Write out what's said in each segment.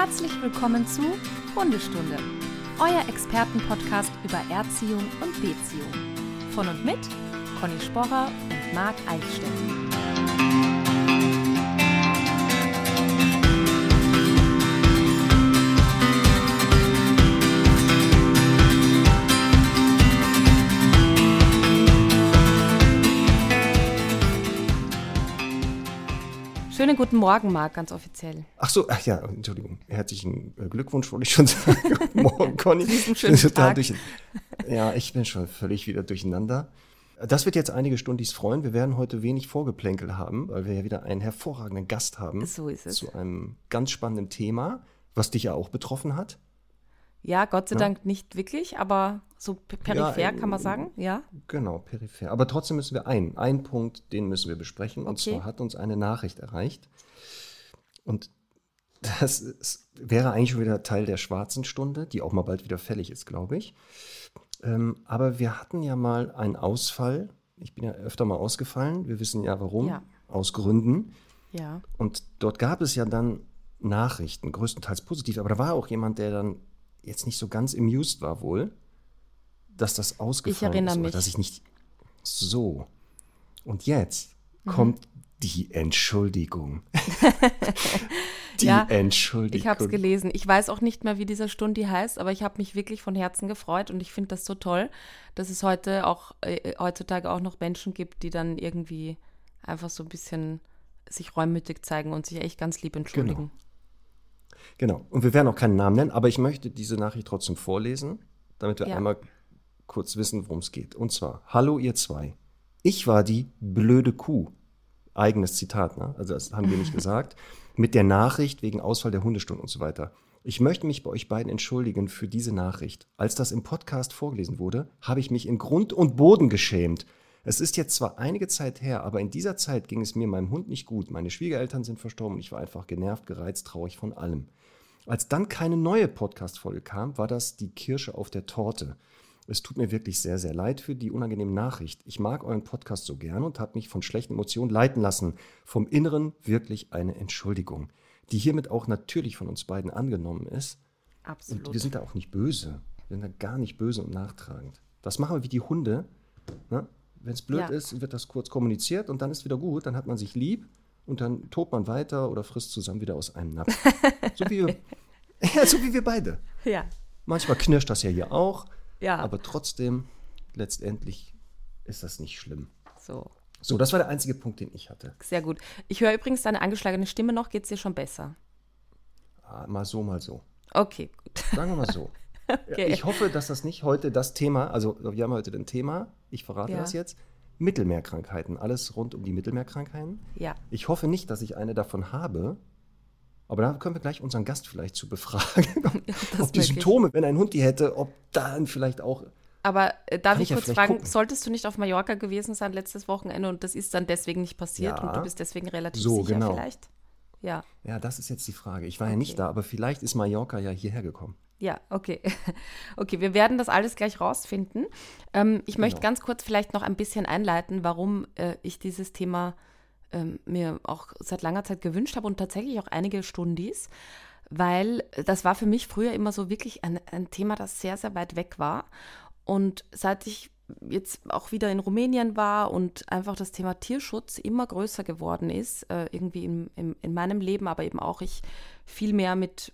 Herzlich willkommen zu Hundestunde, euer Expertenpodcast über Erziehung und Beziehung. Von und mit Conny Sporrer und Marc Eichstätt. Schönen guten Morgen, Marc, ganz offiziell. Ach so, ach ja, Entschuldigung. Herzlichen äh, Glückwunsch, wollte ich schon sagen. Guten Morgen, Conny. Durch, ja, ich bin schon völlig wieder durcheinander. Das wird jetzt einige Stundis freuen. Wir werden heute wenig Vorgeplänkel haben, weil wir ja wieder einen hervorragenden Gast haben. So ist es. Zu einem ganz spannenden Thema, was dich ja auch betroffen hat. Ja, Gott sei Ja. Dank nicht wirklich, aber so peripher Ja, kann man sagen, ja. Genau, peripher. Aber trotzdem müssen wir einen, einen Punkt, den müssen wir besprechen. Und Okay. zwar hat uns eine Nachricht erreicht. Und das ist, wäre eigentlich schon wieder Teil der schwarzen Stunde, die auch mal bald wieder fällig ist, glaube ich. Ähm, aber wir hatten ja mal einen Ausfall. Ich bin ja öfter mal ausgefallen. Wir wissen ja warum. Ja. Aus Gründen. Ja. Und dort gab es ja dann Nachrichten, größtenteils positiv. Aber da war auch jemand, der dann jetzt nicht so ganz amused war wohl, dass das ausgefallen erinnere ist. oder mich. Dass ich nicht so. Und jetzt Mhm. kommt die Entschuldigung. die Ja, Entschuldigung. Ich habe es gelesen. Ich weiß auch nicht mehr, wie dieser Stundi heißt, aber ich habe mich wirklich von Herzen gefreut und ich finde das so toll, dass es heute auch äh, heutzutage auch noch Menschen gibt, die dann irgendwie einfach so ein bisschen sich reumütig zeigen und sich echt ganz lieb entschuldigen. Genau. Und wir werden auch keinen Namen nennen, aber ich möchte diese Nachricht trotzdem vorlesen, damit wir Ja. einmal kurz wissen, worum es geht. Und zwar, hallo ihr zwei. Ich war die blöde Kuh. Eigenes Zitat, ne? Also das haben wir nicht gesagt. Mit der Nachricht wegen Ausfall der Hundestunde und so weiter. Ich möchte mich bei euch beiden entschuldigen für diese Nachricht. Als das im Podcast vorgelesen wurde, habe ich mich in Grund und Boden geschämt. Es ist jetzt zwar einige Zeit her, aber in dieser Zeit ging es mir meinem Hund nicht gut. Meine Schwiegereltern sind verstorben und ich war einfach genervt, gereizt, traurig von allem. Als dann keine neue Podcast-Folge kam, war das die Kirsche auf der Torte. Es tut mir wirklich sehr, sehr leid für die unangenehme Nachricht. Ich mag euren Podcast so gerne und habe mich von schlechten Emotionen leiten lassen. Vom Inneren wirklich eine Entschuldigung, die hiermit auch natürlich von uns beiden angenommen ist. Und Absolut. wir sind da auch nicht böse. Wir sind da gar nicht böse und nachtragend. Das machen wir wie die Hunde. Ne? Wenn es blöd Ja. ist, wird das kurz kommuniziert und dann ist wieder gut. Dann hat man sich lieb und dann tobt man weiter oder frisst zusammen wieder aus einem Napf. so, wie wir, ja, so wie wir beide. ja. Manchmal knirscht das ja hier auch, Ja. aber trotzdem, letztendlich ist das nicht schlimm. So. So, das war der einzige Punkt, den ich hatte. Sehr gut. Ich höre übrigens deine angeschlagene Stimme noch. Geht es dir schon besser? Ah, Mal so, mal so. Okay, gut. Sagen wir mal so. Okay. Ich hoffe, dass das nicht heute das Thema, also wir haben heute ein Thema, ich verrate Ja. das jetzt, Mittelmeerkrankheiten, alles rund um die Mittelmeerkrankheiten. Ja. Ich hoffe nicht, dass ich eine davon habe, aber da können wir gleich unseren Gast vielleicht zu befragen, das ob die. Symptome, wenn ein Hund die hätte, ob dann vielleicht auch Aber äh, darf ich ich ja kurz vielleicht fragen, gucken. solltest du nicht auf Mallorca gewesen sein letztes Wochenende und das ist dann deswegen nicht passiert Ja. und du bist deswegen relativ So, sicher genau. vielleicht? Ja, Ja, das ist jetzt die Frage. Ich war ja Okay. nicht da, aber vielleicht ist Mallorca ja hierher gekommen. ja, okay. Okay, wir werden das alles gleich rausfinden. Ähm, ich möchte Genau. ganz kurz vielleicht noch ein bisschen einleiten, warum äh, ich dieses Thema ähm, mir auch seit langer Zeit gewünscht habe und tatsächlich auch einige Stundis, weil das war für mich früher immer so wirklich ein, ein Thema, das sehr, sehr weit weg war. Und seit ich jetzt auch wieder in Rumänien war und einfach das Thema Tierschutz immer größer geworden ist, äh, irgendwie im, im, in meinem Leben, aber eben auch ich viel mehr mit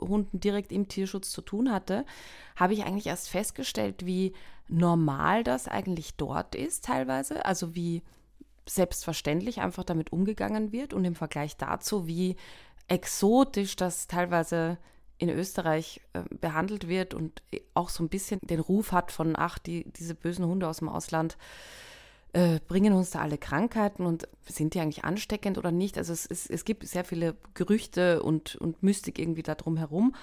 Hunden direkt im Tierschutz zu tun hatte, habe ich eigentlich erst festgestellt, wie normal das eigentlich dort ist teilweise, also wie selbstverständlich einfach damit umgegangen wird und im Vergleich dazu, wie exotisch das teilweise in Österreich äh, behandelt wird und auch so ein bisschen den Ruf hat von, ach, die, diese bösen Hunde aus dem Ausland äh, bringen uns da alle Krankheiten und sind die eigentlich ansteckend oder nicht? Also es, es, es gibt sehr viele Gerüchte und, und Mystik irgendwie da drum herum.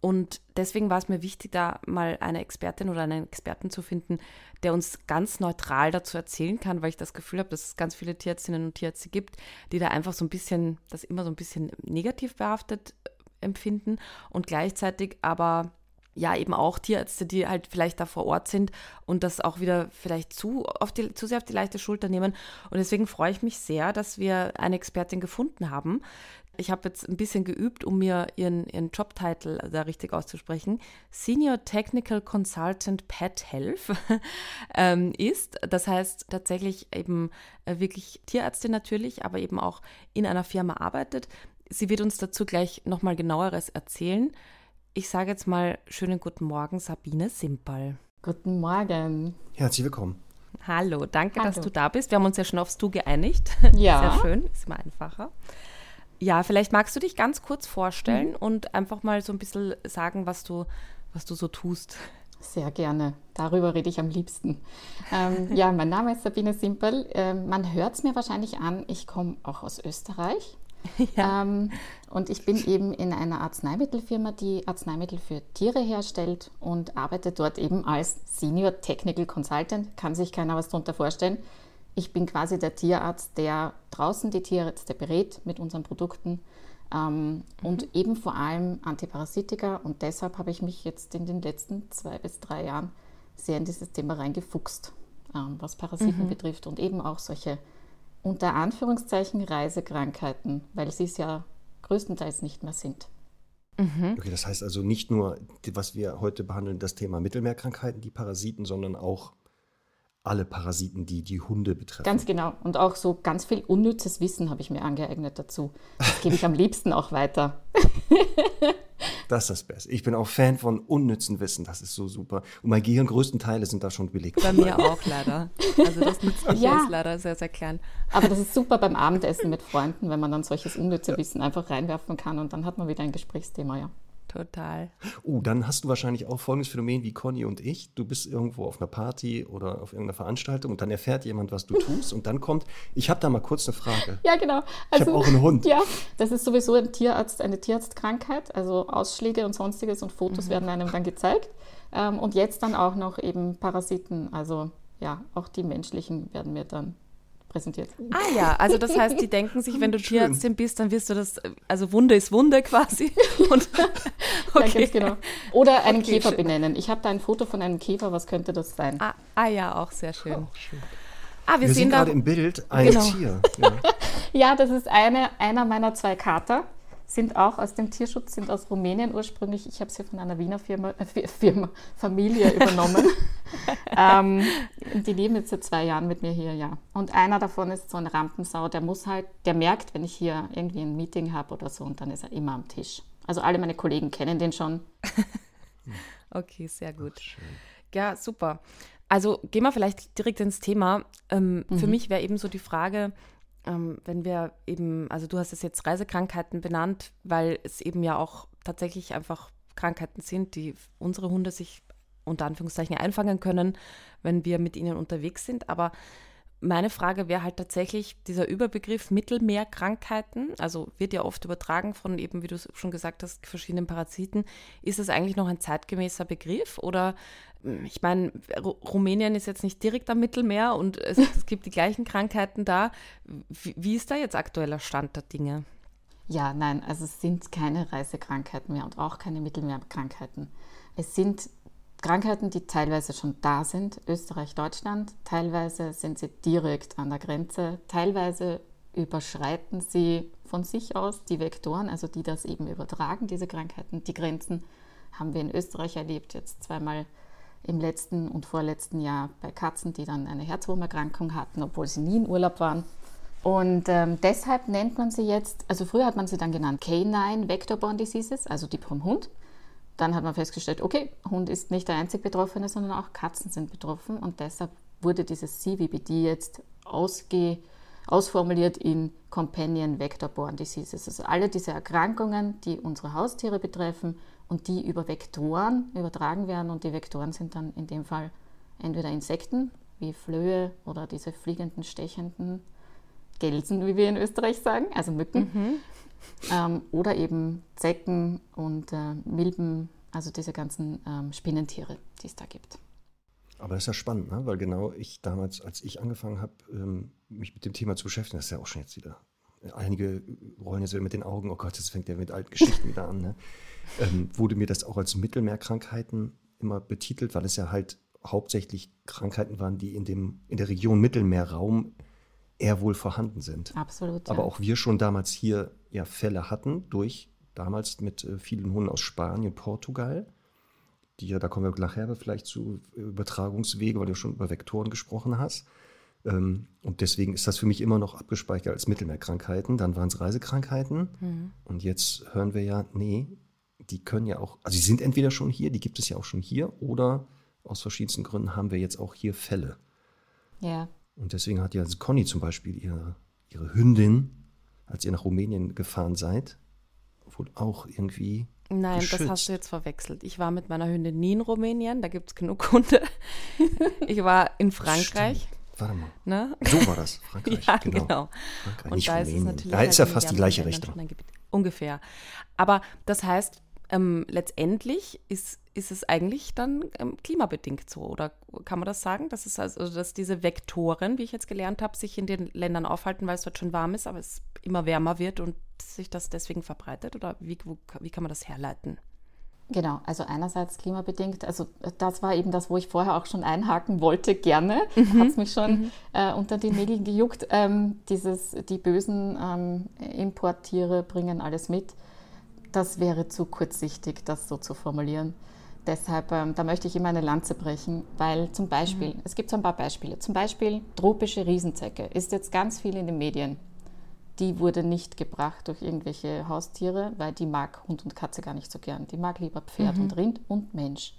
Und deswegen war es mir wichtig, da mal eine Expertin oder einen Experten zu finden, der uns ganz neutral dazu erzählen kann, weil ich das Gefühl habe, dass es ganz viele Tierärztinnen und Tierärzte gibt, die da einfach so ein bisschen, das immer so ein bisschen negativ behaftet äh, empfinden und gleichzeitig aber ja eben auch Tierärzte, die halt vielleicht da vor Ort sind und das auch wieder vielleicht zu, auf die, zu sehr auf die leichte Schulter nehmen. Und deswegen freue ich mich sehr, dass wir eine Expertin gefunden haben. Ich habe jetzt ein bisschen geübt, um mir ihren, ihren Jobtitel da richtig auszusprechen. Senior Technical Consultant Pet Health ähm, ist. Das heißt tatsächlich eben äh, wirklich Tierärztin natürlich, aber eben auch in einer Firma arbeitet. Sie wird uns dazu gleich nochmal genaueres erzählen. Ich sage jetzt mal schönen guten Morgen, Sabine Simpal. Guten Morgen. Herzlich willkommen. Hallo, danke, Hallo. dass du da bist. Wir haben uns ja schon aufs Du geeinigt. Ja. Sehr schön, ist immer einfacher. Ja, vielleicht magst du dich ganz kurz vorstellen mhm. und einfach mal so ein bisschen sagen, was du, was du so tust. Sehr gerne. Darüber rede ich am liebsten. Ähm, ja, mein Name ist Sabine Simpel. Ähm, man hört es mir wahrscheinlich an, ich komme auch aus Österreich. Ja. Ähm, und ich bin eben in einer Arzneimittelfirma, die Arzneimittel für Tiere herstellt und arbeite dort eben als Senior Technical Consultant. Kann sich keiner was darunter vorstellen. Ich bin quasi der Tierarzt, der draußen die Tierärzte berät mit unseren Produkten ähm, mhm. und eben vor allem Antiparasitika. Und deshalb habe ich mich jetzt in den letzten zwei bis drei Jahren sehr in dieses Thema reingefuchst, ähm, was Parasiten mhm. betrifft und eben auch solche unter Anführungszeichen Reisekrankheiten, weil sie es ja größtenteils nicht mehr sind. Mhm. Okay, das heißt also nicht nur, was wir heute behandeln, das Thema Mittelmeerkrankheiten, die Parasiten, sondern auch alle Parasiten, die die Hunde betreffen. Ganz genau. Und auch so ganz viel unnützes Wissen habe ich mir angeeignet dazu. Das gebe ich am liebsten auch weiter. Das ist das Beste. Ich bin auch Fan von unnützen Wissen. Das ist so super. Und mein Gehirn, größten Teile sind da schon belegt. Bei mir auch leider. Also das Nützliche ja. ist leider sehr, sehr klein. Aber das ist super beim Abendessen mit Freunden, wenn man dann solches unnütze Wissen einfach reinwerfen kann und dann hat man wieder ein Gesprächsthema, ja. Total. Oh, dann hast du wahrscheinlich auch folgendes Phänomen wie Conny und ich. Du bist irgendwo auf einer Party oder auf irgendeiner Veranstaltung und dann erfährt jemand, was du tust und dann kommt, ich habe da mal kurz eine Frage. Ja, genau. Also, ich habe auch einen Hund. Ja, das ist sowieso ein Tierarzt, eine Tierarztkrankheit. Also Ausschläge und sonstiges und Fotos mhm. werden einem dann gezeigt. Ähm, und jetzt dann auch noch eben Parasiten. Also ja, auch die menschlichen werden mir dann präsentiert. Ah ja, also das heißt, die denken sich, wenn du Tierärztin bist, dann wirst du das, also Wunde ist Wunde quasi. Und, okay. Ja, ganz genau. Oder einen okay, Käfer schön. benennen. Ich habe da ein Foto von einem Käfer, was könnte das sein? Ah, ah ja, auch sehr schön. Oh, schön. Ah, wir, wir sehen gerade im Bild ein genau. Tier. Ja. ja, das ist eine, einer meiner zwei Kater sind auch aus dem Tierschutz, sind aus Rumänien ursprünglich. Ich habe sie von einer Wiener Firma, äh, Firma Familie übernommen. ähm, die leben jetzt seit zwei Jahren mit mir hier, ja. Und einer davon ist so ein Rampensau, der muss halt, der merkt, wenn ich hier irgendwie ein Meeting habe oder so, und dann ist er immer am Tisch. Also alle meine Kollegen kennen den schon. okay, sehr gut. Ach, ja, super. Also gehen wir vielleicht direkt ins Thema. Ähm, mhm. Für mich wäre eben so die Frage, ähm, wenn wir eben, also du hast es jetzt Reisekrankheiten benannt, weil es eben ja auch tatsächlich einfach Krankheiten sind, die unsere Hunde sich unter Anführungszeichen einfangen können, wenn wir mit ihnen unterwegs sind. Aber meine Frage wäre halt tatsächlich dieser Überbegriff Mittelmeerkrankheiten, also wird ja oft übertragen von eben, wie du schon gesagt hast, verschiedenen Parasiten. Ist das eigentlich noch ein zeitgemäßer Begriff oder ich meine, Rumänien ist jetzt nicht direkt am Mittelmeer und es, es gibt die gleichen Krankheiten da. Wie, wie ist da jetzt aktueller Stand der Dinge? Ja, nein, also es sind keine Reisekrankheiten mehr und auch keine Mittelmeerkrankheiten. Es sind Krankheiten, die teilweise schon da sind, Österreich, Deutschland, teilweise sind sie direkt an der Grenze, teilweise überschreiten sie von sich aus die Vektoren, also die das eben übertragen, diese Krankheiten. Die Grenzen haben wir in Österreich erlebt, jetzt zweimal im letzten und vorletzten Jahr bei Katzen, die dann eine Herzwurmerkrankung hatten, obwohl sie nie in Urlaub waren. Und ähm, deshalb nennt man sie jetzt, also früher hat man sie dann genannt Canine Vector-Borne Diseases, also die vom Hund. Dann hat man festgestellt, okay, Hund ist nicht der einzig Betroffene, sondern auch Katzen sind betroffen. Und deshalb wurde dieses CVBD jetzt ausge, ausformuliert in Companion Vector-Borne Diseases. Also alle diese Erkrankungen, die unsere Haustiere betreffen und die über Vektoren übertragen werden. Und die Vektoren sind dann in dem Fall entweder Insekten wie Flöhe oder diese fliegenden, stechenden Gelsen, wie wir in Österreich sagen, also Mücken. Mhm. Ähm, oder eben Zecken und äh, Milben, also diese ganzen ähm, Spinnentiere, die es da gibt. Aber das ist ja spannend, ne? weil genau ich damals, als ich angefangen habe, ähm, mich mit dem Thema zu beschäftigen, das ist ja auch schon jetzt wieder einige rollen jetzt wieder mit den Augen, oh Gott, jetzt fängt der mit alten Geschichten wieder an, ne? Ähm, wurde mir das auch als Mittelmeerkrankheiten immer betitelt, weil es ja halt hauptsächlich Krankheiten waren, die in, dem, in der Region Mittelmeerraum eher wohl vorhanden sind. Absolut. Aber auch wir schon damals hier ja Fälle hatten, durch damals mit äh, vielen Hunden aus Spanien, Portugal, die ja, da kommen wir nachher vielleicht zu Übertragungswege, weil du schon über Vektoren gesprochen hast. Ähm, und deswegen ist das für mich immer noch abgespeichert als Mittelmeerkrankheiten. Dann waren es Reisekrankheiten. Mhm. Und jetzt hören wir ja, nee, die können ja auch, also sie sind entweder schon hier, die gibt es ja auch schon hier, oder aus verschiedensten Gründen haben wir jetzt auch hier Fälle. Ja. Und deswegen hat ja Conny zum Beispiel ihre, ihre Hündin, als ihr nach Rumänien gefahren seid, wohl auch irgendwie. Nein, geschützt. das hast du jetzt verwechselt. Ich war mit meiner Hündin nie in Rumänien, da gibt es genug Hunde. Ich war in Frankreich. Stimmt. Warte mal. Ne? So war das, Frankreich. ja, genau. genau. Frankreich, Und nicht da ist es Rumänien. natürlich da ist ja halt fast die gleiche Richtung. Ungefähr. Aber das heißt, ähm, letztendlich ist, ist es eigentlich dann ähm, klimabedingt so, oder kann man das sagen? Dass es also, dass diese Vektoren, wie ich jetzt gelernt habe, sich in den Ländern aufhalten, weil es dort schon warm ist, aber es immer wärmer wird und sich das deswegen verbreitet? Oder wie, wo, wie kann man das herleiten? Genau, also einerseits klimabedingt, also das war eben das, wo ich vorher auch schon einhaken wollte, gerne, mhm. hat es mich schon mhm. äh, unter die Nägeln gejuckt. Ähm, dieses, die bösen ähm, Importtiere bringen alles mit. Das wäre zu kurzsichtig, das so zu formulieren. Deshalb, ähm, da möchte ich immer eine Lanze brechen, weil zum Beispiel, mhm. es gibt so ein paar Beispiele, zum Beispiel tropische Riesenzecke ist jetzt ganz viel in den Medien die wurde nicht gebracht durch irgendwelche Haustiere, weil die mag Hund und Katze gar nicht so gern. Die mag lieber Pferd mhm. und Rind und Mensch.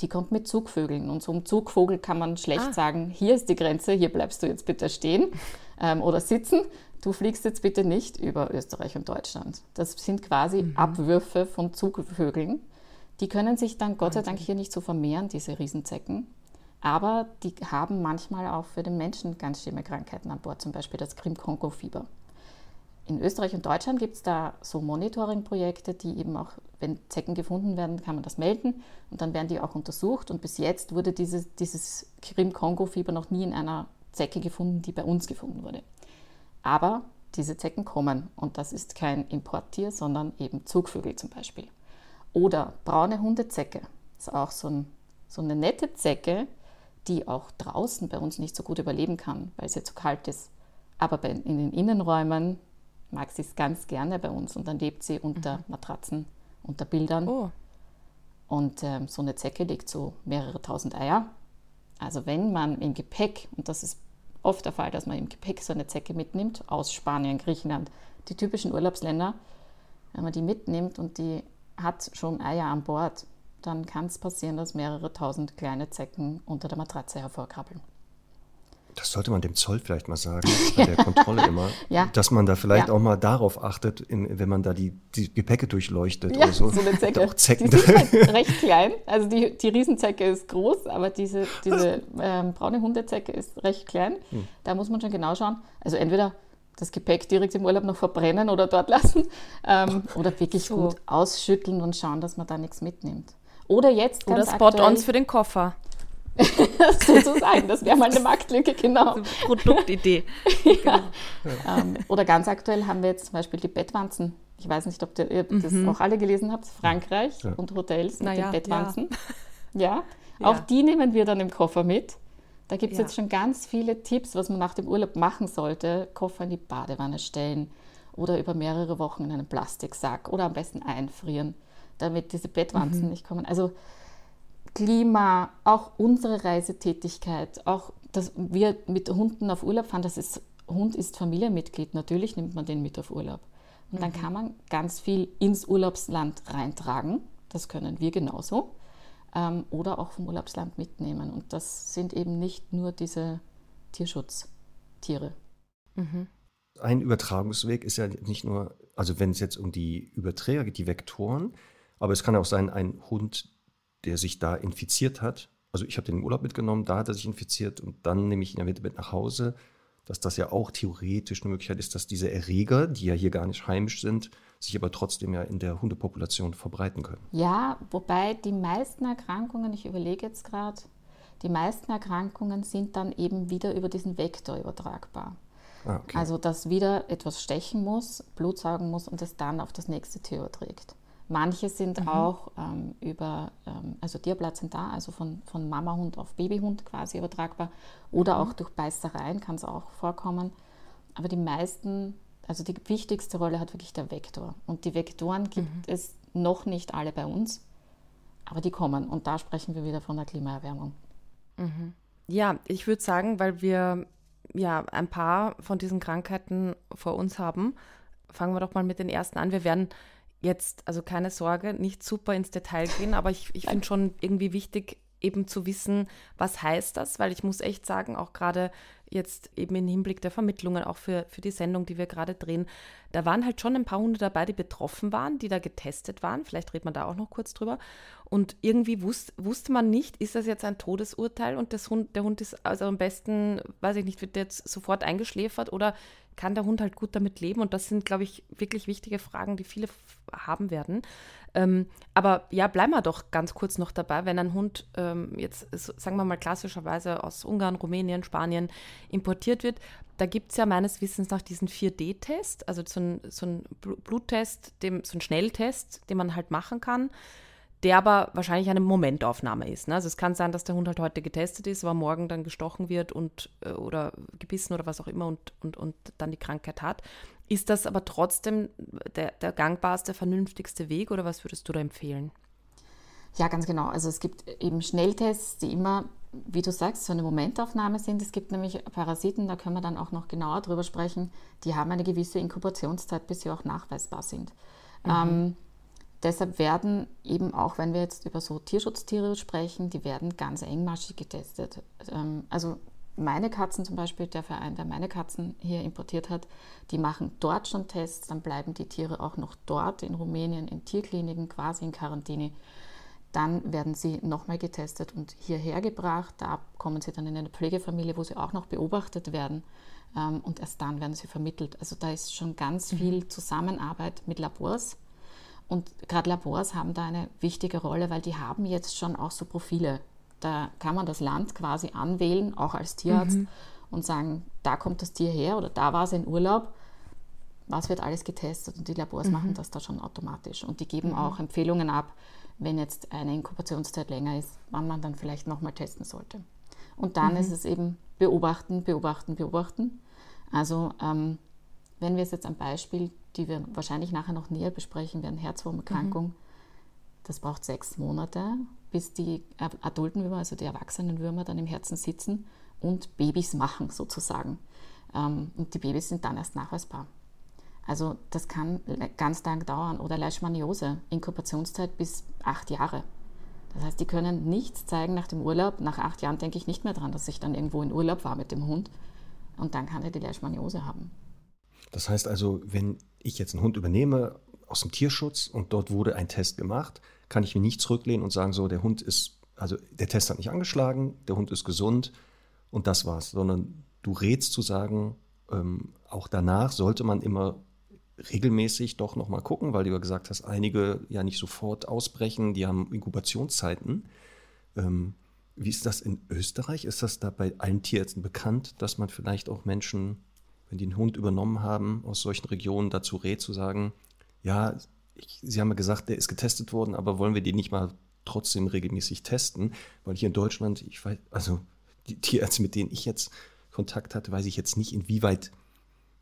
Die kommt mit Zugvögeln. Und so einem Zugvogel kann man schlecht ah. sagen, hier ist die Grenze, hier bleibst du jetzt bitte stehen ähm, oder sitzen. Du fliegst jetzt bitte nicht über Österreich und Deutschland. Das sind quasi mhm. Abwürfe von Zugvögeln. Die können sich dann Gott sei Dank hier nicht so vermehren, diese Riesenzecken. Aber die haben manchmal auch für den Menschen ganz schlimme Krankheiten an Bord, zum Beispiel das Krim-Kongo-Fieber in Österreich und Deutschland gibt es da so Monitoring-Projekte, die eben auch, wenn Zecken gefunden werden, kann man das melden und dann werden die auch untersucht. Und bis jetzt wurde dieses, dieses Krim-Kongo-Fieber noch nie in einer Zecke gefunden, die bei uns gefunden wurde. Aber diese Zecken kommen und das ist kein Importtier, sondern eben Zugvögel zum Beispiel. Oder braune Hundezecke, das ist auch so, ein, so eine nette Zecke, die auch draußen bei uns nicht so gut überleben kann, weil es ja zu kalt ist. Aber in den Innenräumen mag sie es ganz gerne bei uns und dann lebt sie unter mhm. Matratzen, unter Bildern. Oh. Und ähm, so eine Zecke legt so mehrere tausend Eier. Also wenn man im Gepäck, und das ist oft der Fall, dass man im Gepäck so eine Zecke mitnimmt, aus Spanien, Griechenland, die typischen Urlaubsländer, wenn man die mitnimmt und die hat schon Eier an Bord, dann kann es passieren, dass mehrere tausend kleine Zecken unter der Matratze hervorkrabbeln. Das sollte man dem Zoll vielleicht mal sagen, bei der Kontrolle immer, ja. dass man da vielleicht ja. auch mal darauf achtet, in, wenn man da die, die Gepäcke durchleuchtet ja, oder so. so eine Zecke. Auch Zecken. Die sind halt recht klein. Also die, die Riesenzecke ist groß, aber diese, diese ähm, braune Hundezecke ist recht klein. Hm. Da muss man schon genau schauen. Also entweder das Gepäck direkt im Urlaub noch verbrennen oder dort lassen ähm, oder wirklich so. gut ausschütteln und schauen, dass man da nichts mitnimmt. Oder jetzt ganz Oder Spot-ons für den Koffer. Sozusagen. Das wäre mal eine Marktlücke, genau. Produktidee. ja. ähm, oder ganz aktuell haben wir jetzt zum Beispiel die Bettwanzen. Ich weiß nicht, ob ihr das mhm. auch alle gelesen habt. Frankreich ja. und Hotels mit naja, den Bettwanzen. Ja. ja. auch die nehmen wir dann im Koffer mit. Da gibt es jetzt schon ganz viele Tipps, was man nach dem Urlaub machen sollte. Koffer in die Badewanne stellen oder über mehrere Wochen in einen Plastiksack oder am besten einfrieren, damit diese Bettwanzen mhm. nicht kommen. Also Klima, auch unsere Reisetätigkeit, auch dass wir mit Hunden auf Urlaub fahren, das ist, Hund ist Familienmitglied, natürlich nimmt man den mit auf Urlaub. Und dann mhm. kann man ganz viel ins Urlaubsland reintragen, das können wir genauso, ähm, oder auch vom Urlaubsland mitnehmen. Und das sind eben nicht nur diese Tierschutztiere. Mhm. Ein Übertragungsweg ist ja nicht nur, also wenn es jetzt um die Überträger geht, die Vektoren, aber es kann auch sein, ein Hund, der sich da infiziert hat. Also ich habe den im Urlaub mitgenommen, da hat er sich infiziert und dann nehme ich ihn mit, mit nach Hause, dass das ja auch theoretisch eine Möglichkeit ist, dass diese Erreger, die ja hier gar nicht heimisch sind, sich aber trotzdem ja in der Hundepopulation verbreiten können. Ja, wobei die meisten Erkrankungen, ich überlege jetzt gerade, die meisten Erkrankungen sind dann eben wieder über diesen Vektor übertragbar. Ah, okay. Also, dass wieder etwas stechen muss, Blut saugen muss und es dann auf das nächste Tier überträgt. Manche sind mhm. auch ähm, über, ähm, also da, also von, von Mamahund auf Babyhund quasi übertragbar. Oder mhm. auch durch Beißereien kann es auch vorkommen. Aber die meisten, also die wichtigste Rolle hat wirklich der Vektor. Und die Vektoren gibt mhm. es noch nicht alle bei uns, aber die kommen. Und da sprechen wir wieder von der Klimaerwärmung. Mhm. Ja, ich würde sagen, weil wir ja ein paar von diesen Krankheiten vor uns haben, fangen wir doch mal mit den ersten an. Wir werden jetzt, also keine Sorge, nicht super ins Detail gehen, aber ich, ich finde schon irgendwie wichtig, eben zu wissen, was heißt das, weil ich muss echt sagen, auch gerade jetzt eben im Hinblick der Vermittlungen, auch für, für die Sendung, die wir gerade drehen, da waren halt schon ein paar Hunde dabei, die betroffen waren, die da getestet waren. Vielleicht redet man da auch noch kurz drüber. Und irgendwie wusste, wusste man nicht, ist das jetzt ein Todesurteil und das Hund, der Hund ist also am besten, weiß ich nicht, wird der jetzt sofort eingeschläfert oder kann der Hund halt gut damit leben? Und das sind, glaube ich, wirklich wichtige Fragen, die viele haben werden. Ähm, aber ja, bleiben wir doch ganz kurz noch dabei, wenn ein Hund ähm, jetzt, sagen wir mal, klassischerweise aus Ungarn, Rumänien, Spanien importiert wird, da gibt es ja meines Wissens nach diesen 4D-Test, also so ein, so ein Bluttest, dem, so ein Schnelltest, den man halt machen kann der aber wahrscheinlich eine Momentaufnahme ist. Ne? Also es kann sein, dass der Hund halt heute getestet ist, aber morgen dann gestochen wird und äh, oder gebissen oder was auch immer und, und, und dann die Krankheit hat. Ist das aber trotzdem der, der gangbarste, vernünftigste Weg oder was würdest du da empfehlen? Ja, ganz genau. Also es gibt eben Schnelltests, die immer, wie du sagst, so eine Momentaufnahme sind. Es gibt nämlich Parasiten, da können wir dann auch noch genauer drüber sprechen, die haben eine gewisse Inkubationszeit, bis sie auch nachweisbar sind. Mhm. Ähm, Deshalb werden eben auch, wenn wir jetzt über so Tierschutztiere sprechen, die werden ganz engmaschig getestet. Ähm, also meine Katzen zum Beispiel, der Verein, der meine Katzen hier importiert hat, die machen dort schon Tests, dann bleiben die Tiere auch noch dort in Rumänien in Tierkliniken quasi in Quarantäne. Dann werden sie nochmal getestet und hierher gebracht. Da kommen sie dann in eine Pflegefamilie, wo sie auch noch beobachtet werden. Ähm, und erst dann werden sie vermittelt. Also da ist schon ganz mhm. viel Zusammenarbeit mit Labors und gerade Labors haben da eine wichtige Rolle, weil die haben jetzt schon auch so Profile. Da kann man das Land quasi anwählen, auch als Tierarzt, mhm. und sagen, da kommt das Tier her oder da war es in Urlaub. Was wird alles getestet? Und die Labors mhm. machen das da schon automatisch. Und die geben mhm. auch Empfehlungen ab, wenn jetzt eine Inkubationszeit länger ist, wann man dann vielleicht nochmal testen sollte. Und dann mhm. ist es eben beobachten, beobachten, beobachten. Also ähm, wenn wir es jetzt am Beispiel die wir wahrscheinlich nachher noch näher besprechen werden, Herzwurmerkrankung. Mhm. Das braucht sechs Monate, bis die adulten Würmer, also die erwachsenen Würmer, dann im Herzen sitzen und Babys machen sozusagen. Ähm, und die Babys sind dann erst nachweisbar. Also das kann ganz lang dauern. Oder Leishmaniose, Inkubationszeit bis acht Jahre. Das heißt, die können nichts zeigen nach dem Urlaub. Nach acht Jahren denke ich nicht mehr dran, dass ich dann irgendwo in Urlaub war mit dem Hund. Und dann kann er die Leishmaniose haben. Das heißt also, wenn ich jetzt einen Hund übernehme aus dem Tierschutz und dort wurde ein Test gemacht, kann ich mich nicht zurücklehnen und sagen, so, der Hund ist, also der Test hat nicht angeschlagen, der Hund ist gesund und das war's, sondern du rätst zu sagen, ähm, auch danach sollte man immer regelmäßig doch nochmal gucken, weil du ja gesagt hast, einige ja nicht sofort ausbrechen, die haben Inkubationszeiten. Ähm, wie ist das in Österreich? Ist das da bei allen Tierärzten bekannt, dass man vielleicht auch Menschen wenn die einen Hund übernommen haben aus solchen Regionen, dazu rät zu sagen, ja, ich, Sie haben ja gesagt, der ist getestet worden, aber wollen wir den nicht mal trotzdem regelmäßig testen? Weil hier in Deutschland, ich weiß, also die Tierärzte, mit denen ich jetzt Kontakt hatte, weiß ich jetzt nicht, inwieweit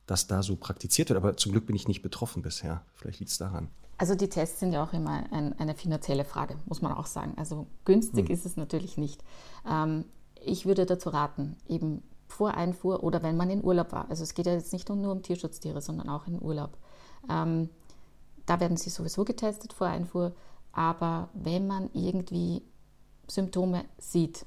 das da so praktiziert wird. Aber zum Glück bin ich nicht betroffen bisher. Vielleicht liegt es daran. Also die Tests sind ja auch immer ein, eine finanzielle Frage, muss man auch sagen. Also günstig hm. ist es natürlich nicht. Ähm, ich würde dazu raten, eben vor Einfuhr oder wenn man in Urlaub war. Also es geht ja jetzt nicht nur um Tierschutztiere, sondern auch in Urlaub. Ähm, da werden sie sowieso getestet vor Einfuhr. Aber wenn man irgendwie Symptome sieht,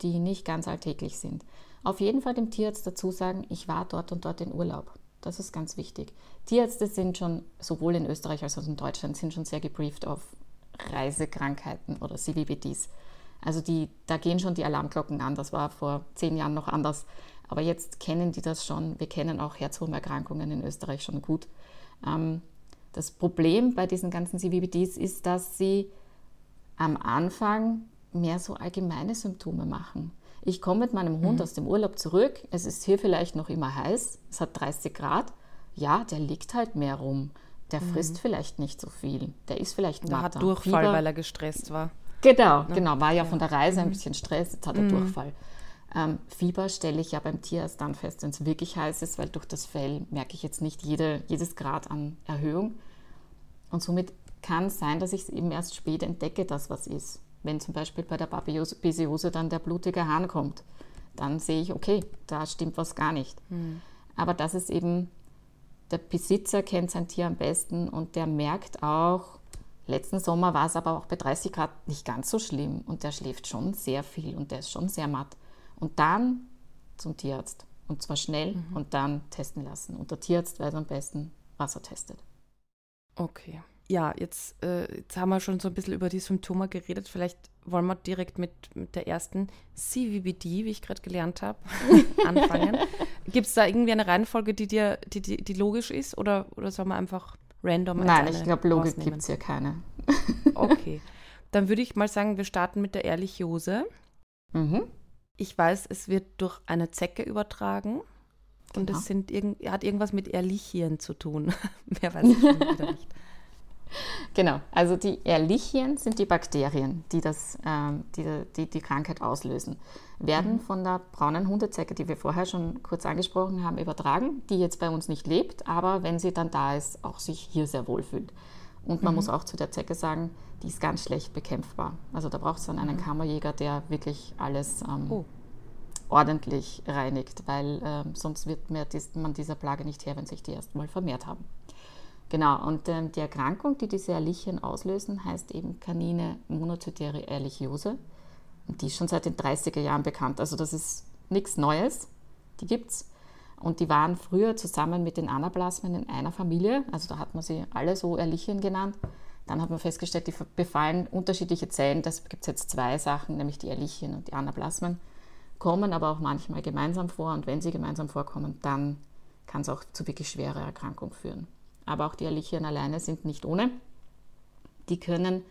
die nicht ganz alltäglich sind, auf jeden Fall dem Tierarzt dazu sagen, ich war dort und dort in Urlaub. Das ist ganz wichtig. Tierärzte sind schon, sowohl in Österreich als auch in Deutschland, sind schon sehr gebrieft auf Reisekrankheiten oder CVBTs. Also die, da gehen schon die Alarmglocken an. Das war vor zehn Jahren noch anders. Aber jetzt kennen die das schon. Wir kennen auch Herzwurmerkrankungen in Österreich schon gut. Ähm, das Problem bei diesen ganzen CVBDs ist, dass sie am Anfang mehr so allgemeine Symptome machen. Ich komme mit meinem Hund aus dem Urlaub zurück, es ist hier vielleicht noch immer heiß, es hat 30 Grad. Ja, der liegt halt mehr rum. Der frisst vielleicht nicht so viel. Der ist vielleicht Der matter. hat Durchfall, Fieber- weil er gestresst war. Genau, genau. War ja von der Reise ein bisschen Stress, jetzt hat er Durchfall. Ähm, Fieber stelle ich ja beim Tierarzt dann fest, wenn es wirklich heiß ist, weil durch das Fell merke ich jetzt nicht jede, jedes Grad an Erhöhung. Und somit kann es sein, dass ich es eben erst spät entdecke, dass was ist. Wenn zum Beispiel bei der Basiose dann der blutige Hahn kommt, dann sehe ich, okay, da stimmt was gar nicht. Aber das ist eben, der Besitzer kennt sein Tier am besten und der merkt auch, letzten Sommer war es aber auch bei 30 Grad nicht ganz so schlimm und der schläft schon sehr viel und der ist schon sehr matt. Und dann zum Tierarzt und zwar schnell und dann testen lassen. Und der Tierarzt weiß am besten, was er testet. Okay. Ja, jetzt, äh, jetzt haben wir schon so ein bisschen über die Symptome geredet. Vielleicht wollen wir direkt mit, mit der ersten CVBD, wie ich gerade gelernt habe, anfangen. Gibt es da irgendwie eine Reihenfolge, die dir, die, die, die logisch ist? Oder, oder soll man einfach random Nein, ich glaube, Logik gibt es hier keine. Okay. Dann würde ich mal sagen, wir starten mit der Ehrlichiose. Mhm. Ich weiß, es wird durch eine Zecke übertragen. Und Genau. es sind irgend, hat irgendwas mit Ehrlichien zu tun. Mehr weiß ich wieder nicht. Genau, also die Ehrlichien sind die Bakterien, die, das, ähm, die, die die Krankheit auslösen. Werden von der braunen Hundezecke, die wir vorher schon kurz angesprochen haben, übertragen, die jetzt bei uns nicht lebt, aber wenn sie dann da ist, auch sich hier sehr wohl fühlt. Und man muss auch zu der Zecke sagen, die ist ganz schlecht bekämpfbar. Also da braucht es dann einen Kammerjäger, der wirklich alles ähm, Oh. ordentlich reinigt, weil ähm, sonst wird dies, man dieser Plage nicht her, wenn sich die erst mal vermehrt haben. Genau, und ähm, die Erkrankung, die diese Ehrlichien auslösen, heißt eben Canine monozytäre Ehrlichiose. Und die ist schon seit den 30er Jahren bekannt. Also das ist nichts Neues. Die gibt's. Und die waren früher zusammen mit den Anaplasmen in einer Familie. Also da hat man sie alle so Ehrlichien genannt. Dann hat man festgestellt, die befallen unterschiedliche Zellen. Das gibt es jetzt zwei Sachen, nämlich die Ehrlichien und die Anaplasmen. Kommen aber auch manchmal gemeinsam vor. Und wenn sie gemeinsam vorkommen, dann kann es auch zu wirklich schwerer Erkrankung führen. Aber auch die Ehrlichien alleine sind nicht ohne. Die können,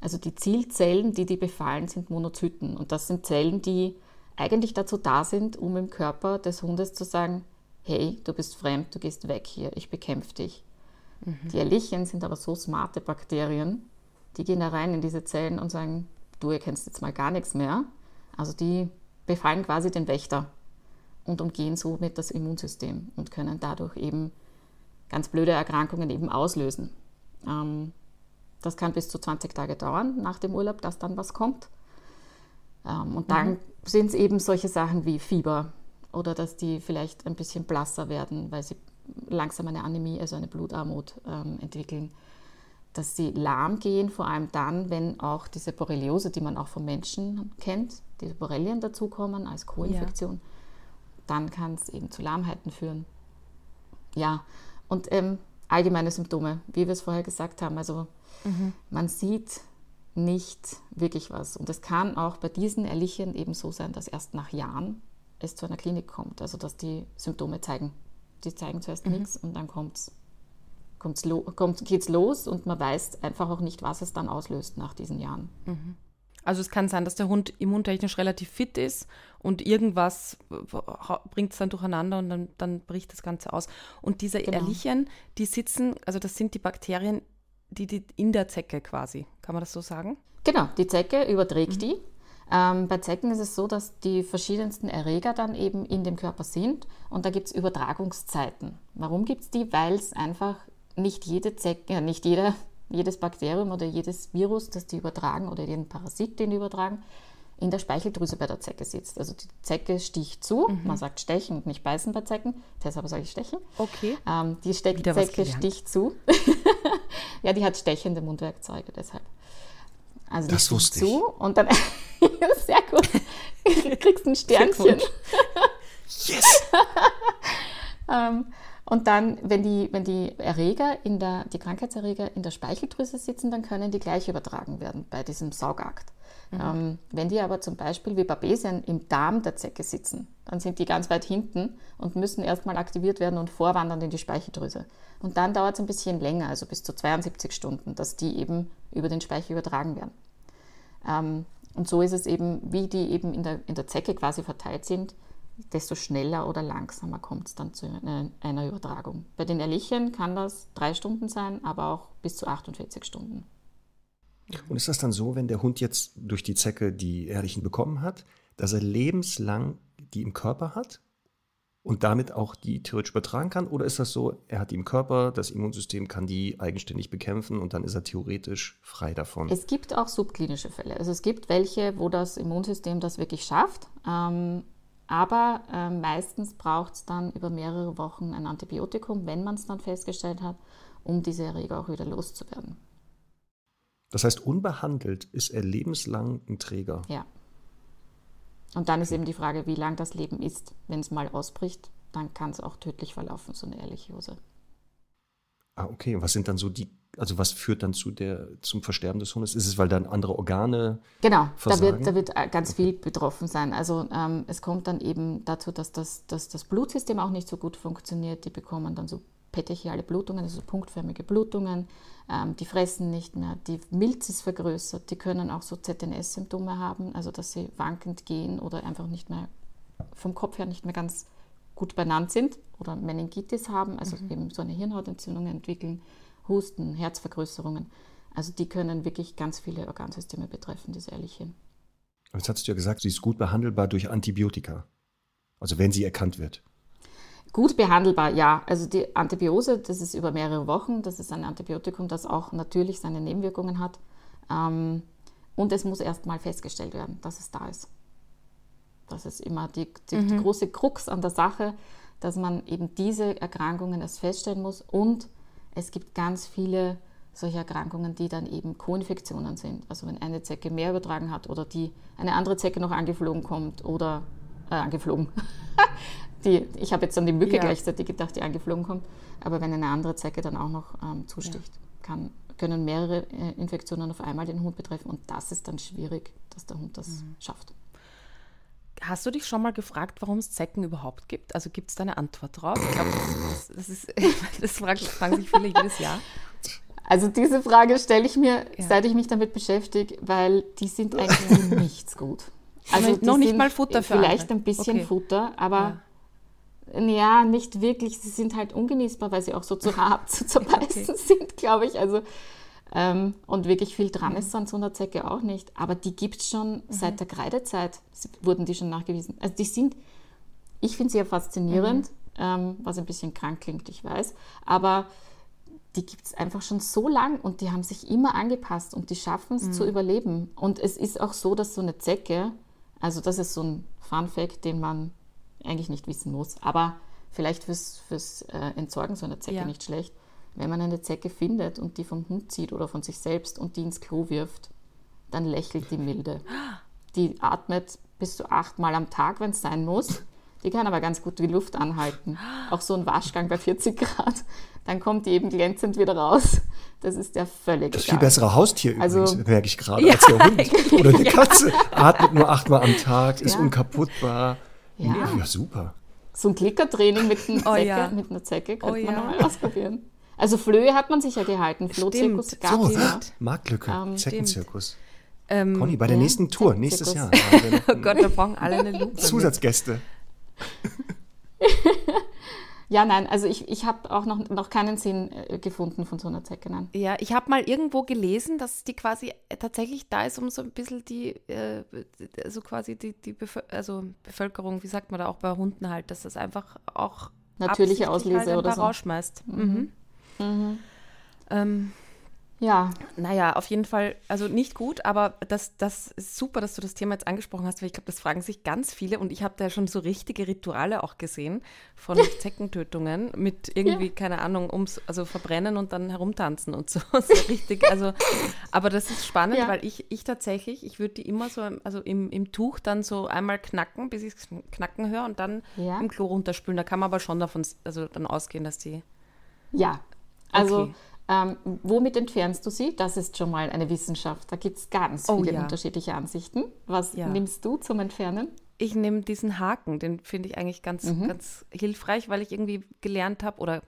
also die Zielzellen, die die befallen, sind Monozyten. Und das sind Zellen, die eigentlich dazu da sind, um im Körper des Hundes zu sagen, hey, du bist fremd, du gehst weg hier, ich bekämpfe dich. Die Ehrlichien sind aber so smarte Bakterien, die gehen da rein in diese Zellen und sagen, du erkennst jetzt mal gar nichts mehr. Also die befallen quasi den Wächter und umgehen somit das Immunsystem und können dadurch eben ganz blöde Erkrankungen eben auslösen. Ähm, das kann bis zu 20 Tage dauern nach dem Urlaub, dass dann was kommt. Ähm, und dann sind es eben solche Sachen wie Fieber oder dass die vielleicht ein bisschen blasser werden, weil sie langsam eine Anämie, also eine Blutarmut ähm, entwickeln. Dass sie lahm gehen, vor allem dann, wenn auch diese Borreliose, die man auch vom Menschen kennt, diese Borrelien dazukommen als Co-Infektion, dann kann es eben zu Lahmheiten führen. Ja, und ähm, allgemeine Symptome, wie wir es vorher gesagt haben. Also man sieht nicht wirklich was. Und es kann auch bei diesen Ehrlichien eben so sein, dass erst nach Jahren es zu einer Klinik kommt. Also dass die Symptome zeigen. Die zeigen zuerst nichts und dann kommt's, kommt's lo kommt, geht's los und man weiß einfach auch nicht, was es dann auslöst nach diesen Jahren. Also es kann sein, dass der Hund immuntechnisch relativ fit ist und irgendwas bringt es dann durcheinander und dann, dann bricht das Ganze aus. Und diese Genau. Ehrlichien, die sitzen, also das sind die Bakterien, die, die in der Zecke quasi. Kann man das so sagen? Genau, die Zecke überträgt die. Ähm, bei Zecken ist es so, dass die verschiedensten Erreger dann eben in dem Körper sind und da gibt es Übertragungszeiten. Warum gibt es die? Weil es einfach nicht jede Zecke, nicht jeder, jedes Bakterium oder jedes Virus, das die übertragen oder jeden Parasit, den die übertragen, in der Speicheldrüse bei der Zecke sitzt. Also die Zecke sticht zu, man sagt stechen und nicht beißen bei Zecken, deshalb sage ich stechen. Okay. Ähm, die Ste Wieder Zecke sticht zu. ja, die hat stechende Mundwerkzeuge, deshalb. Also Das wusste ich. zu und dann sehr gut. Du kriegst ein Sternchen. Yes! Ähm, und dann, wenn die, wenn die Erreger in der, die Krankheitserreger in der Speicheldrüse sitzen, dann können die gleich übertragen werden bei diesem Saugakt. Ähm, wenn die aber zum Beispiel wie Babesien im Darm der Zecke sitzen, dann sind die ganz weit hinten und müssen erstmal aktiviert werden und vorwandern in die Speicheldrüse. Und dann dauert es ein bisschen länger, also bis zu 72 Stunden, dass die eben über den Speichel übertragen werden. Ähm, Und so ist es eben, wie die eben in der, in der Zecke quasi verteilt sind, desto schneller oder langsamer kommt es dann zu einer, Übertragung. Bei den Ehrlichen kann das drei Stunden sein, aber auch bis zu 48 Stunden. Und ist das dann so, wenn der Hund jetzt durch die Zecke die Ehrlichen bekommen hat, dass er lebenslang die im Körper hat und damit auch die theoretisch übertragen kann? Oder ist das so, er hat die im Körper, das Immunsystem kann die eigenständig bekämpfen und dann ist er theoretisch frei davon? Es gibt auch subklinische Fälle. Also es gibt welche, wo das Immunsystem das wirklich schafft. Ähm, aber äh, meistens braucht es dann über mehrere Wochen ein Antibiotikum, wenn man es dann festgestellt hat, um diese Erreger auch wieder loszuwerden. Das heißt, unbehandelt ist er lebenslang ein Träger. Ja. Und dann ist eben die Frage, wie lang das Leben ist. Wenn es mal ausbricht, dann kann es auch tödlich verlaufen, so eine Ehrlichiose. Ah, okay. Und was sind dann so die, also was führt dann zu der, zum Versterben des Hundes? Ist es, weil dann andere Organe Genau, da versagen? wird, da wird äh, ganz viel betroffen sein. Also ähm, es kommt dann eben dazu, dass das, dass das Blutsystem auch nicht so gut funktioniert. Die bekommen dann so petechiale Blutungen, also punktförmige Blutungen. Ähm, die fressen nicht mehr, die Milz ist vergrößert, die können auch so ZNS-Symptome haben, also dass sie wankend gehen oder einfach nicht mehr vom Kopf her nicht mehr ganz gut benannt sind oder Meningitis haben, also eben so eine Hirnhautentzündung entwickeln, Husten, Herzvergrößerungen. Also die können wirklich ganz viele Organsysteme betreffen, diese Ehrlichen. Aber Jetzt hast du ja gesagt, sie ist gut behandelbar durch Antibiotika. Also wenn sie erkannt wird. Gut behandelbar, ja. Also die Antibiose, das ist über mehrere Wochen. Das ist ein Antibiotikum, das auch natürlich seine Nebenwirkungen hat. Ähm, und es muss erst mal festgestellt werden, dass es da ist. Das ist immer die, die, die große Krux an der Sache, dass man eben diese Erkrankungen erst feststellen muss. Und es gibt ganz viele solche Erkrankungen, die dann eben Co-Infektionen sind. Also wenn eine Zecke mehr übertragen hat oder die eine andere Zecke noch angeflogen kommt oder äh, angeflogen. die, ich habe jetzt an die Mücke Ja. gleichzeitig gedacht, die angeflogen kommt. Aber wenn eine andere Zecke dann auch noch ähm, zusticht, kann, können mehrere äh, Infektionen auf einmal den Hund betreffen. Und das ist dann schwierig, dass der Hund das schafft. Hast du dich schon mal gefragt, warum es Zecken überhaupt gibt? Also gibt es da eine Antwort drauf? Ich glaube, das, das, das, ist, das fragen, sich viele jedes Jahr. Also diese Frage stelle ich mir, Ja. seit ich mich damit beschäftige, weil die sind eigentlich nichts gut. Also Noch nicht mal Futter für Vielleicht andere. ein bisschen Okay. Futter, aber ja. Nicht wirklich. Sie sind halt ungenießbar, weil sie auch so zu hart zu zerbeißen sind, glaube ich. Also ähm, und wirklich viel dran ist an so einer Zecke auch nicht. Aber die gibt es schon seit der Kreidezeit, sie- wurden die schon nachgewiesen. Also die sind, ich finde sie ja faszinierend, ähm, was ein bisschen krank klingt, ich weiß. Aber die gibt es einfach schon so lang und die haben sich immer angepasst und die schaffen es zu überleben. Und es ist auch so, dass so eine Zecke, also das ist so ein Fun Fact, den man eigentlich nicht wissen muss, aber vielleicht fürs, fürs äh, Entsorgen so einer Zecke Ja. nicht schlecht. Wenn man eine Zecke findet und die vom Hund zieht oder von sich selbst und die ins Klo wirft, dann lächelt die milde. Die atmet bis zu achtmal am Tag, wenn es sein muss. Die kann aber ganz gut die Luft anhalten. Auch so ein Waschgang bei 40 Grad. Dann kommt die eben glänzend wieder raus. Das ist der völlig Das viel bessere Haustier Also- übrigens, merke ich gerade, Ja, als der Hund. eigentlich, Oder eine Katze. Atmet nur achtmal am Tag, ist Ja. unkaputtbar. Ja. ja super. So ein Klickertraining mit, einem Oh Zecke, ja. mit einer Zecke könnte Oh man ja. mal ausprobieren. Also Flöhe hat man sicher gehalten. Flohzirkus gab So, es ja. Marktlücke, Ähm, Zeckenzirkus. Ähm, Conny, bei der ja, nächsten Tour, nächstes Jahr, oh Gott, wir brauchen alle eine Lupe. Zusatzgäste. Ja, nein, also ich, ich habe auch noch, noch keinen Sinn äh, gefunden von so einer Zecke. Nein. Ja, ich habe mal irgendwo gelesen, dass die quasi tatsächlich da ist, um so ein bisschen die, äh, also quasi die, die Bevö also Bevölkerung, wie sagt man da auch bei Hunden halt, dass das einfach auch Natürliche Auslese halt oder so. rausschmeißt. Mhm. Ähm, Ja, naja, auf jeden Fall, also nicht gut, aber das, das ist super, dass du das Thema jetzt angesprochen hast, weil ich glaube, das fragen sich ganz viele und ich habe da schon so richtige Rituale auch gesehen von Zeckentötungen mit irgendwie, keine Ahnung, ums, also verbrennen und dann herumtanzen und so. so richtig, also, aber das ist spannend, Ja. weil ich, ich tatsächlich, ich würde die immer so, im- also im, im Tuch dann so einmal knacken, bis ich es knacken höre und dann Ja. im Klo runterspülen. Da kann man aber schon davon, also dann ausgehen, dass die ja. Also, Okay. Ähm, womit entfernst du sie? Das ist schon mal eine Wissenschaft. Da gibt es ganz Oh, viele ja. unterschiedliche Ansichten. Was Ja. nimmst du zum Entfernen? Ich nehme diesen Haken, den finde ich eigentlich ganz, Mhm. ganz hilfreich, weil ich irgendwie gelernt habe oder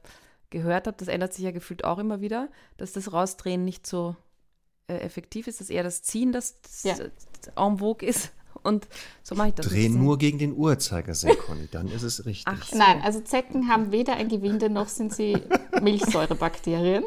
gehört habe, das ändert sich ja gefühlt auch immer wieder, dass das Rausdrehen nicht so äh, effektiv ist, dass eher das Ziehen, das, das Ja. en vogue ist. Und so mache ich das. Dreh nur gegen den Uhrzeigersinn, Conny, dann ist es richtig. Ach so. Nein, also Zecken haben weder ein Gewinde noch sind sie Milchsäurebakterien.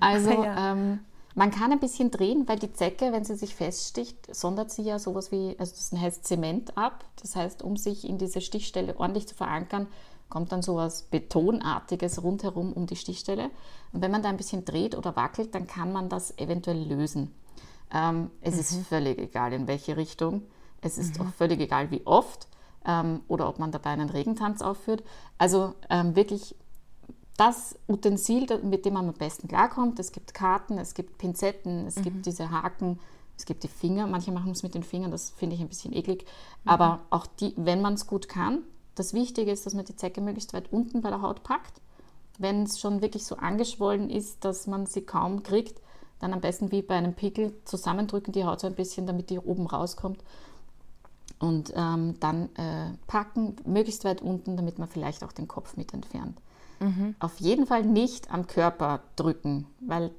Also Ah, ja. ähm, man kann ein bisschen drehen, weil die Zecke, wenn sie sich feststicht, sondert sie ja sowas wie, also das heißt Zement ab. Das heißt, um sich in diese Stichstelle ordentlich zu verankern, kommt dann sowas Betonartiges rundherum um die Stichstelle. Und wenn man da ein bisschen dreht oder wackelt, dann kann man das eventuell lösen. Ähm, es ist völlig egal, in welche Richtung. Es ist auch völlig egal, wie oft ähm, oder ob man dabei einen Regentanz aufführt. Also ähm, wirklich das Utensil, mit dem man am besten klarkommt. Es gibt Karten, es gibt Pinzetten, es gibt diese Haken, es gibt die Finger. Manche machen es mit den Fingern, das finde ich ein bisschen eklig. Aber auch die, wenn man es gut kann, das Wichtige ist, dass man die Zecke möglichst weit unten bei der Haut packt. Wenn es schon wirklich so angeschwollen ist, dass man sie kaum kriegt, dann am besten wie bei einem Pickel zusammendrücken die Haut so ein bisschen, damit die oben rauskommt. Und ähm, dann äh, packen, möglichst weit unten, damit man vielleicht auch den Kopf mit entfernt. Auf jeden Fall nicht am Körper drücken, weil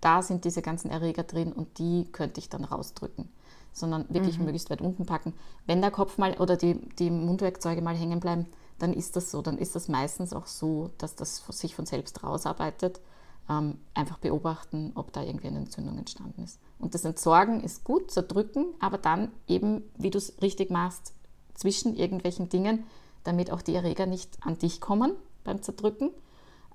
da sind diese ganzen Erreger drin und die könnte ich dann rausdrücken. Sondern wirklich möglichst weit unten packen. Wenn der Kopf mal oder die, die Mundwerkzeuge mal hängen bleiben, dann ist das so. Dann ist das meistens auch so, dass das sich von selbst rausarbeitet. Ähm, einfach beobachten, ob da irgendwie eine Entzündung entstanden ist. Und das Entsorgen ist gut, zerdrücken, aber dann eben, wie du es richtig machst, zwischen irgendwelchen Dingen, damit auch die Erreger nicht an dich kommen beim Zerdrücken.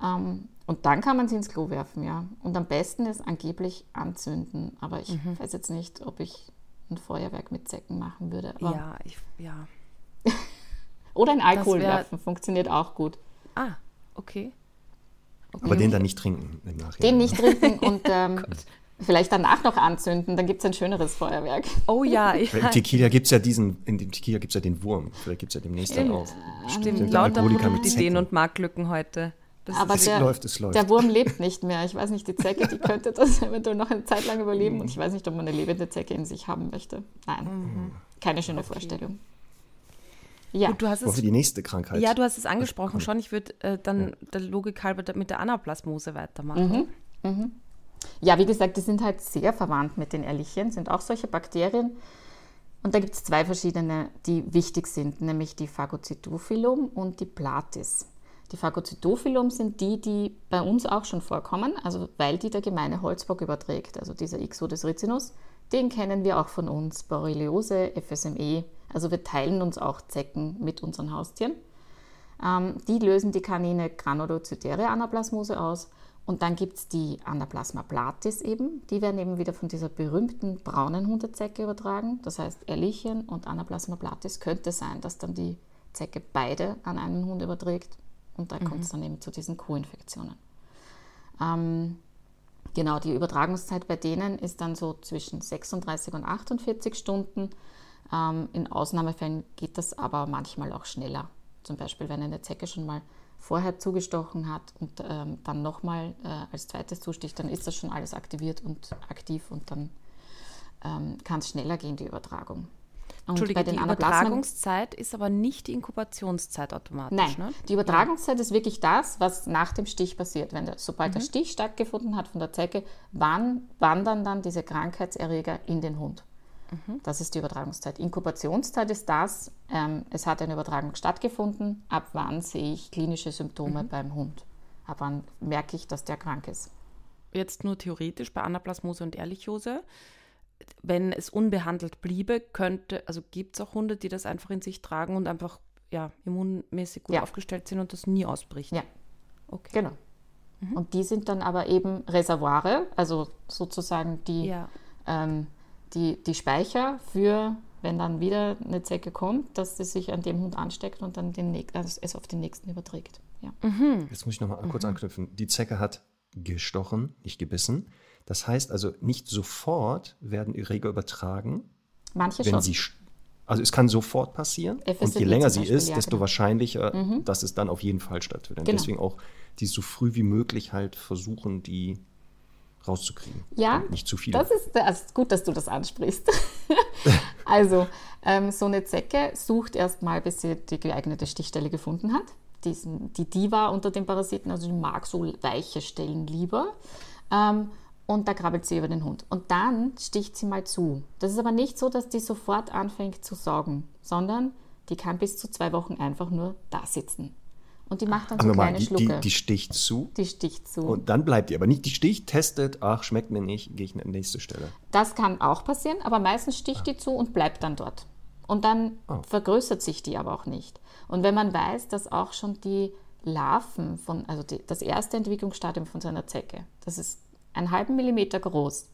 Ähm, und dann kann man sie ins Klo werfen, ja. Und am besten ist angeblich anzünden. Aber ich weiß jetzt nicht, ob ich ein Feuerwerk mit Zecken machen würde. Aber Ja, ich, ja. Oder in Alkohol wär- werfen, funktioniert auch gut. Ah, okay. Aber den dann nicht trinken im Nachhinein. Den nicht trinken und ähm, vielleicht danach noch anzünden, dann gibt es ein schöneres Feuerwerk. Oh ja, Weil ja Im Tequila gibt es ja diesen, in dem Tequila gibt es ja den Wurm. Vielleicht gibt es ja demnächst dann auch. stimmt. Sind Lauter Alkoholiker mit Produktideen Zecken. und Marktlücken heute. Das Aber Es der, läuft, es läuft. der Wurm lebt nicht mehr. Ich weiß nicht, die Zecke, die könnte das eventuell noch eine Zeit lang überleben. Und ich weiß nicht, ob man eine lebende Zecke in sich haben möchte. Nein, keine schöne Vorstellung. Ja, Gut, du hast es wir die nächste Krankheit? Ja, du hast es angesprochen schon. Ich würde äh, dann der Logik halber mit der Anaplasmose weitermachen. Ja, wie gesagt, die sind halt sehr verwandt mit den Ehrlichien, sind auch solche Bakterien. Und da gibt es zwei verschiedene, die wichtig sind, nämlich die Phagocytophilum und die Platis. Die Phagocytophilum sind die, die bei uns auch schon vorkommen, also weil die der gemeine Holzbock überträgt, also dieser Ixodes ricinus. Den kennen wir auch von uns, Borreliose, FSME. Also wir teilen uns auch Zecken mit unseren Haustieren. Ähm, die lösen die Kanine Granulozytäre Anaplasmose aus. Und dann gibt es die Anaplasma platis eben. Die werden eben wieder von dieser berühmten braunen Hundezecke übertragen. Das heißt, Ehrlichien und Anaplasma platis könnte sein, dass dann die Zecke beide an einen Hund überträgt. Und da kommt es dann eben zu diesen Co-Infektionen. Ähm, genau, die Übertragungszeit bei denen ist dann so zwischen 36 und 48 Stunden. Ähm, in Ausnahmefällen geht das aber manchmal auch schneller. Zum Beispiel, wenn eine Zecke schon mal vorher zugestochen hat und ähm, dann nochmal äh, als zweites zusticht, dann ist das schon alles aktiviert und aktiv und dann ähm, kann es schneller gehen, die Übertragung. Und Entschuldige, die Übertragungszeit ist aber nicht die Inkubationszeit automatisch, Nein, ne? die Übertragungszeit ist wirklich das, was nach dem Stich passiert. Wenn der, sobald Mhm. der Stich stattgefunden hat von der Zecke, wann wandern dann diese Krankheitserreger in den Hund? Mhm. Das ist die Übertragungszeit. Inkubationszeit ist das, ähm, es hat eine Übertragung stattgefunden, ab wann sehe ich klinische Mhm. Symptome beim Hund? Ab wann merke ich, dass der krank ist? Jetzt nur theoretisch bei Anaplasmose und Ehrlichiose. Wenn es unbehandelt bliebe, könnte, also gibt es auch Hunde, die das einfach in sich tragen und einfach ja, immunmäßig gut Ja. aufgestellt sind und das nie ausbricht. Ja. Okay. Genau. Und die sind dann aber eben Reservoire, also sozusagen die, Ja. ähm, die, die Speicher für, wenn dann wieder eine Zecke kommt, dass sie sich an dem Hund ansteckt und dann den, also es auf den nächsten überträgt. Ja. Jetzt muss ich nochmal kurz anknüpfen. Die Zecke hat gestochen, nicht gebissen. Das heißt also, nicht sofort werden Erreger übertragen, Manche wenn schon. sie. Also es kann sofort passieren. Und FSME je länger sie Beispiel, ist, ja, desto genau. wahrscheinlicher, dass es dann auf jeden Fall stattfindet. Und Genau. deswegen auch die so früh wie möglich halt versuchen, die rauszukriegen. Ja, nicht zu viele. Das ist, ist gut, dass du das ansprichst. also, ähm, so eine Zecke sucht erstmal, bis sie die geeignete Stichstelle gefunden hat. Diesen, die Diva unter den Parasiten, also die mag so weiche Stellen lieber. Ähm, und da krabbelt sie über den Hund. Und dann sticht sie mal zu. Das ist aber nicht so, dass die sofort anfängt zu saugen, sondern die kann bis zu zwei Wochen einfach nur da sitzen. Und die macht dann so Aber mal, kleine die, Schlucke. die, die sticht zu die sticht zu. und dann bleibt die aber nicht. Die sticht, testet, ach, schmeckt mir nicht, gehe ich an die nächste Stelle. Das kann auch passieren, aber meistens sticht die zu und bleibt dann dort. Und dann Oh. vergrößert sich die aber auch nicht. Und wenn man weiß, dass auch schon die Larven von, also die, das erste Entwicklungsstadium von so einer Zecke, das ist einen halben Millimeter groß,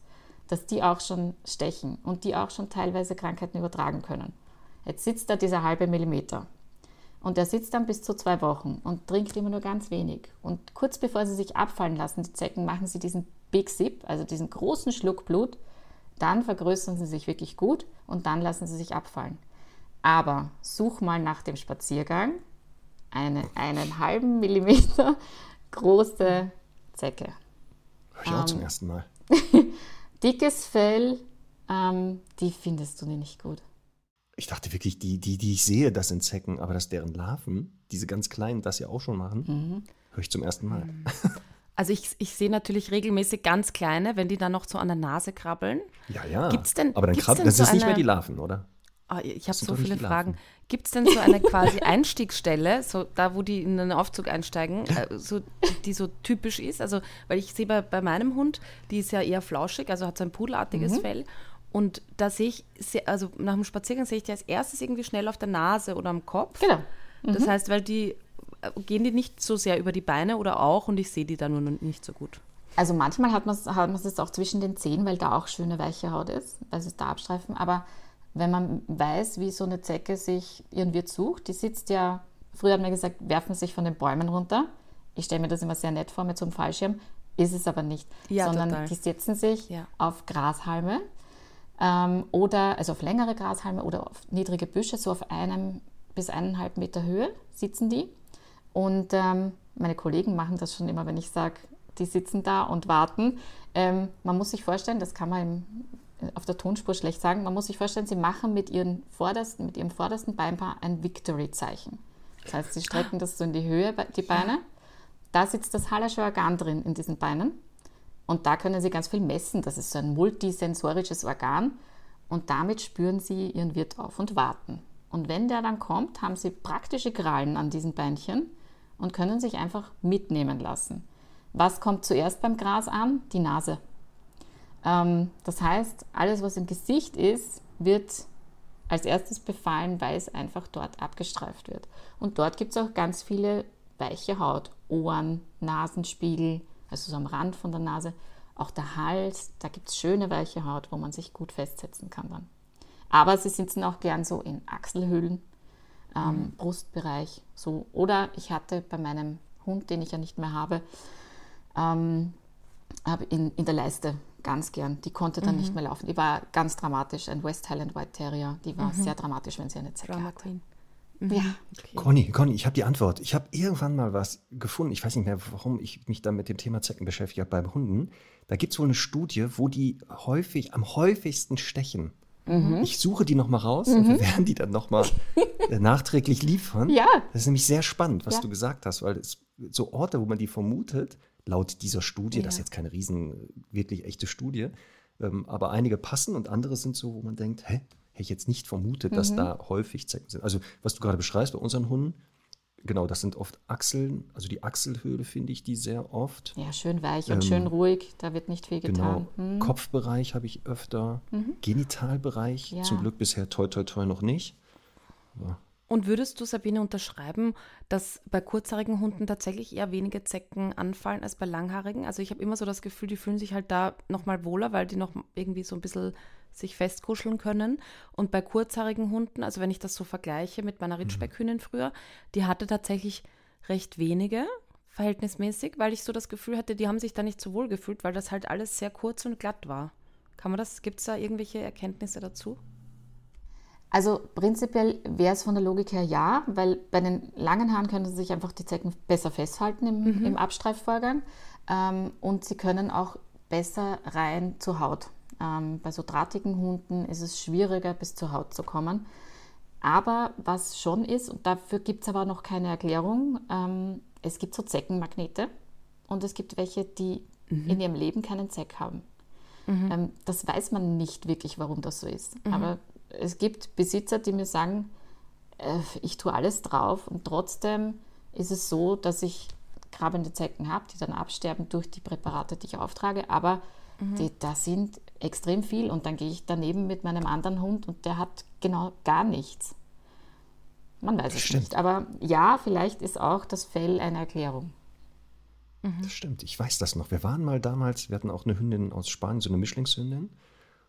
dass die auch schon stechen und die auch schon teilweise Krankheiten übertragen können. Jetzt sitzt da dieser halbe Millimeter. Und der sitzt dann bis zu zwei Wochen und trinkt immer nur ganz wenig. Und kurz bevor sie sich abfallen lassen, die Zecken, machen sie diesen Big Sip, also diesen großen Schluck Blut. Dann vergrößern sie sich wirklich gut und dann lassen sie sich abfallen. Aber such mal nach dem Spaziergang eine einen halben Millimeter große Zecke. Ich auch Ähm. zum ersten Mal. Dickes Fell, ähm, die findest du nicht gut. Ich dachte wirklich, die, die, die ich sehe, das sind Zecken, aber dass deren Larven, diese ganz kleinen, das ja auch schon machen, Mhm. höre ich zum ersten Mal. Also ich, ich sehe natürlich regelmäßig ganz kleine, wenn die dann noch so an der Nase krabbeln. Ja, ja. Gibt's denn- aber dann gibt's krabb, denn das so ist nicht mehr die Larven, oder? Ah, ich habe so viele Fragen. Gibt es denn so eine quasi Einstiegsstelle, so da, wo die in einen Aufzug einsteigen, äh, so, die so typisch ist? Also, weil ich sehe bei, bei meinem Hund, die ist ja eher flauschig, also hat so ein pudelartiges Mhm. Fell. Und da sehe ich, sehr, also nach dem Spaziergang sehe ich die als erstes irgendwie schnell auf der Nase oder am Kopf. Genau. Das heißt, weil die, äh, gehen die nicht so sehr über die Beine oder auch und ich sehe die da nur noch nicht so gut. Also manchmal hat man es hat man's jetzt auch zwischen den Zehen, weil da auch schöne weiche Haut ist, weil sie da abstreifen. Aber wenn man weiß, wie so eine Zecke sich ihren Wirt sucht, die sitzt ja, früher hat man gesagt, werfen sich von den Bäumen runter. Ich stelle mir das immer sehr nett vor mit so einem Fallschirm. Ist es aber nicht. Ja, sondern total. die setzen sich Ja. auf Grashalme ähm, oder also auf längere Grashalme oder auf niedrige Büsche, so auf einem bis eineinhalb Meter Höhe sitzen die. Und ähm, meine Kollegen machen das schon immer, wenn ich sage, die sitzen da und warten. Ähm, man muss sich vorstellen, das kann man im, auf der Tonspur schlecht sagen, man muss sich vorstellen, sie machen mit, ihren vordersten, mit ihrem vordersten Beinpaar ein Victory-Zeichen. Das heißt, sie strecken das so in die Höhe, die Beine. Da sitzt das Hallersche Organ drin in diesen Beinen. Und da können Sie ganz viel messen. Das ist so ein multisensorisches Organ. Und damit spüren Sie Ihren Wirt auf und warten. Und wenn der dann kommt, haben Sie praktische Krallen an diesen Beinchen und können sich einfach mitnehmen lassen. Was kommt zuerst beim Gras an? Die Nase. Ähm, das heißt, alles, was im Gesicht ist, wird als erstes befallen, weil es einfach dort abgestreift wird. Und dort gibt es auch ganz viele weiche Haut. Ohren, Nasenspiegel, also so am Rand von der Nase. Auch der Hals, da gibt es schöne weiche Haut, wo man sich gut festsetzen kann dann. Aber sie sitzen auch gern so in Achselhöhlen, ähm, Brustbereich. So. Oder ich hatte bei meinem Hund, den ich ja nicht mehr habe, ähm, hab in, in der Leiste ganz gern. Die konnte dann nicht mehr laufen. Die war ganz dramatisch. Ein West Highland White Terrier. Die war sehr dramatisch, wenn sie eine Zecke Drama hatte. Queen. Ja. Conny, Conny, ich habe die Antwort. Ich habe irgendwann mal was gefunden. Ich weiß nicht mehr, warum ich mich da mit dem Thema Zecken beschäftigt habe beim Hunden. Da gibt es wohl eine Studie, wo die häufig, am häufigsten stechen. Mhm. Ich suche die nochmal raus und wir werden die dann nochmal äh, nachträglich liefern. Ja. Das ist nämlich sehr spannend, was Ja. du gesagt hast, weil es so Orte, wo man die vermutet, laut dieser Studie, das ist jetzt keine riesen, wirklich echte Studie, ähm, aber einige passen und andere sind so, wo man denkt, hä, hätte ich jetzt nicht vermutet, Mhm. dass da häufig Zecken sind. Also was du gerade beschreibst bei unseren Hunden, genau, das sind oft Achseln, also die Achselhöhle finde ich die sehr oft. ja, schön weich und schön ruhig. Da wird nicht viel Genau, getan. Hm. Kopfbereich habe ich öfter, Genitalbereich Ja. zum Glück bisher toi toi toi noch nicht. Und würdest du, Sabine, unterschreiben, dass bei kurzhaarigen Hunden tatsächlich eher wenige Zecken anfallen als bei langhaarigen? Also ich habe immer so das Gefühl, die fühlen sich halt da nochmal wohler, weil die noch irgendwie so ein bisschen sich festkuscheln können. Und bei kurzhaarigen Hunden, also wenn ich das so vergleiche mit meiner Ritschbeckhündin früher, die hatte tatsächlich recht wenige, verhältnismäßig, weil ich so das Gefühl hatte, die haben sich da nicht so wohl gefühlt, weil das halt alles sehr kurz und glatt war. Kann man das, gibt es da irgendwelche Erkenntnisse dazu? Also prinzipiell wäre es von der Logik her ja, weil bei den langen Haaren können sich einfach die Zecken besser festhalten im, im Abstreifvorgang ähm, und sie können auch besser rein zur Haut. Ähm, bei so drahtigen Hunden ist es schwieriger, bis zur Haut zu kommen. Aber was schon ist, und dafür gibt es aber noch keine Erklärung, ähm, es gibt so Zeckenmagnete und es gibt welche, die in ihrem Leben keinen Zeck haben. Mhm. Ähm, das weiß man nicht wirklich, warum das so ist. Mhm. Aber es gibt Besitzer, die mir sagen, äh, ich tue alles drauf und trotzdem ist es so, dass ich grabende Zecken habe, die dann absterben durch die Präparate, die ich auftrage, aber mhm. die, da sind extrem viel und dann gehe ich daneben mit meinem anderen Hund und der hat genau gar nichts. Man weiß es Stimmt. nicht. Aber ja, vielleicht ist auch das Fell eine Erklärung. Mhm. Das stimmt, ich weiß das noch. Wir waren mal damals, wir hatten auch eine Hündin aus Spanien, so eine Mischlingshündin.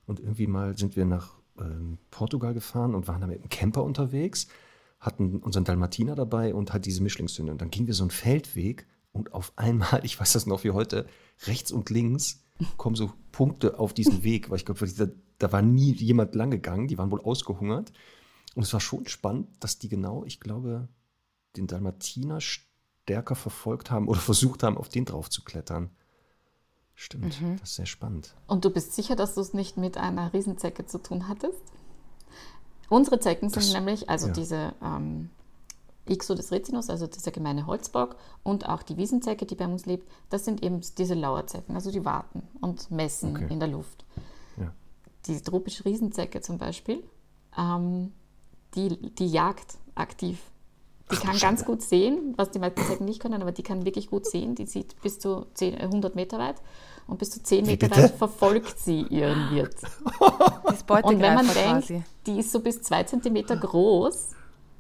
Und irgendwie mal sind wir nach ähm, Portugal gefahren und waren da mit einem Camper unterwegs, hatten unseren Dalmatiner dabei und hat diese Mischlingshündin. Und dann gingen wir so einen Feldweg und auf einmal, ich weiß das noch wie heute, rechts und links kommen so Punkte auf diesen Weg, weil ich glaube, da, da war nie jemand lang gegangen, die waren wohl ausgehungert. Und es war schon spannend, dass die genau, ich glaube, den Dalmatiner stärker verfolgt haben oder versucht haben, auf den drauf zu klettern. Stimmt, mhm. das ist sehr spannend. Und du bist sicher, dass du es nicht mit einer Riesenzecke zu tun hattest? Unsere Zecken sind das, nämlich, also ja. diese ähm, Ixodes ricinus, also dieser gemeine Holzbock und auch die Wiesenzecke, die bei uns lebt, das sind eben diese Lauerzecken, also die warten und messen okay. in der Luft. Ja. Die tropische Riesenzecke zum Beispiel, ähm, die, die jagt aktiv. Die kann ganz gut sehen, was die meisten Zecken nicht können, aber die kann wirklich gut sehen. Die sieht bis zu 10, 100 Meter weit und bis zu 10 Meter weit verfolgt sie ihren Wirt. und wenn man denkt, quasi. die ist so bis 2 Zentimeter groß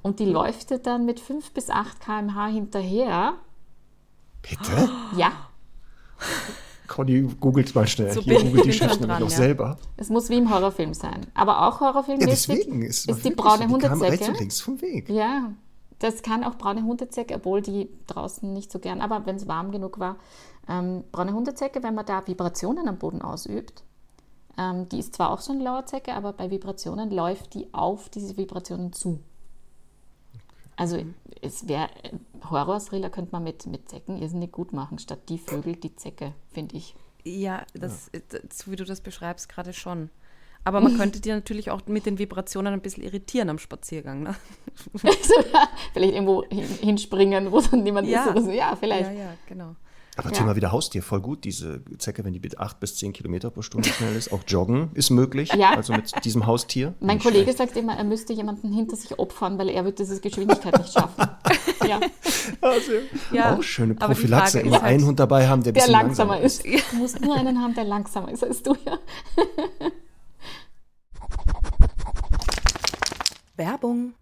und die läuft dann mit 5 bis 8 km/h hinterher. Bitte? Ja. Conny googelt mal schnell. So Hier googelt die Chefin noch ja. selber. Es muss wie im Horrorfilm sein. Aber auch horrorfilmmäßig ja, ist, ist die braune so, Hundezecke. rechts und links vom Weg. Ja, das kann auch braune Hundezecke, obwohl die draußen nicht so gern, aber wenn es warm genug war. Ähm, braune Hundezecke, wenn man da Vibrationen am Boden ausübt, ähm, die ist zwar auch so eine Lauerzecke, aber bei Vibrationen läuft die auf diese Vibrationen zu. Also es wäre, Horror-Thriller könnte man mit, mit Zecken irrsinnig gut machen, statt die Vögel, die Zecke, finde ich. Ja, das, ja. so wie du das beschreibst, gerade schon. Aber man könnte die natürlich auch mit den Vibrationen ein bisschen irritieren am Spaziergang. Ne? vielleicht irgendwo hinspringen, wo dann niemand ja. ist oder so. Ja, vielleicht. Ja, ja, genau. Aber ja. Thema wieder Haustier, voll gut. Diese Zecke, wenn die mit 8 bis 10 Kilometer pro Stunde schnell ist, auch joggen ist möglich. Ja. Also mit diesem Haustier. Mein Kollege schlecht. sagt immer, er müsste jemanden hinter sich opfern, weil er wird diese Geschwindigkeit nicht schaffen. ja. Also, ja. Auch schöne Prophylaxe. Immer halt, einen Hund dabei haben, der, der langsamer, langsamer ist. Du musst nur einen haben, der langsamer ist als du, ja. Werbung.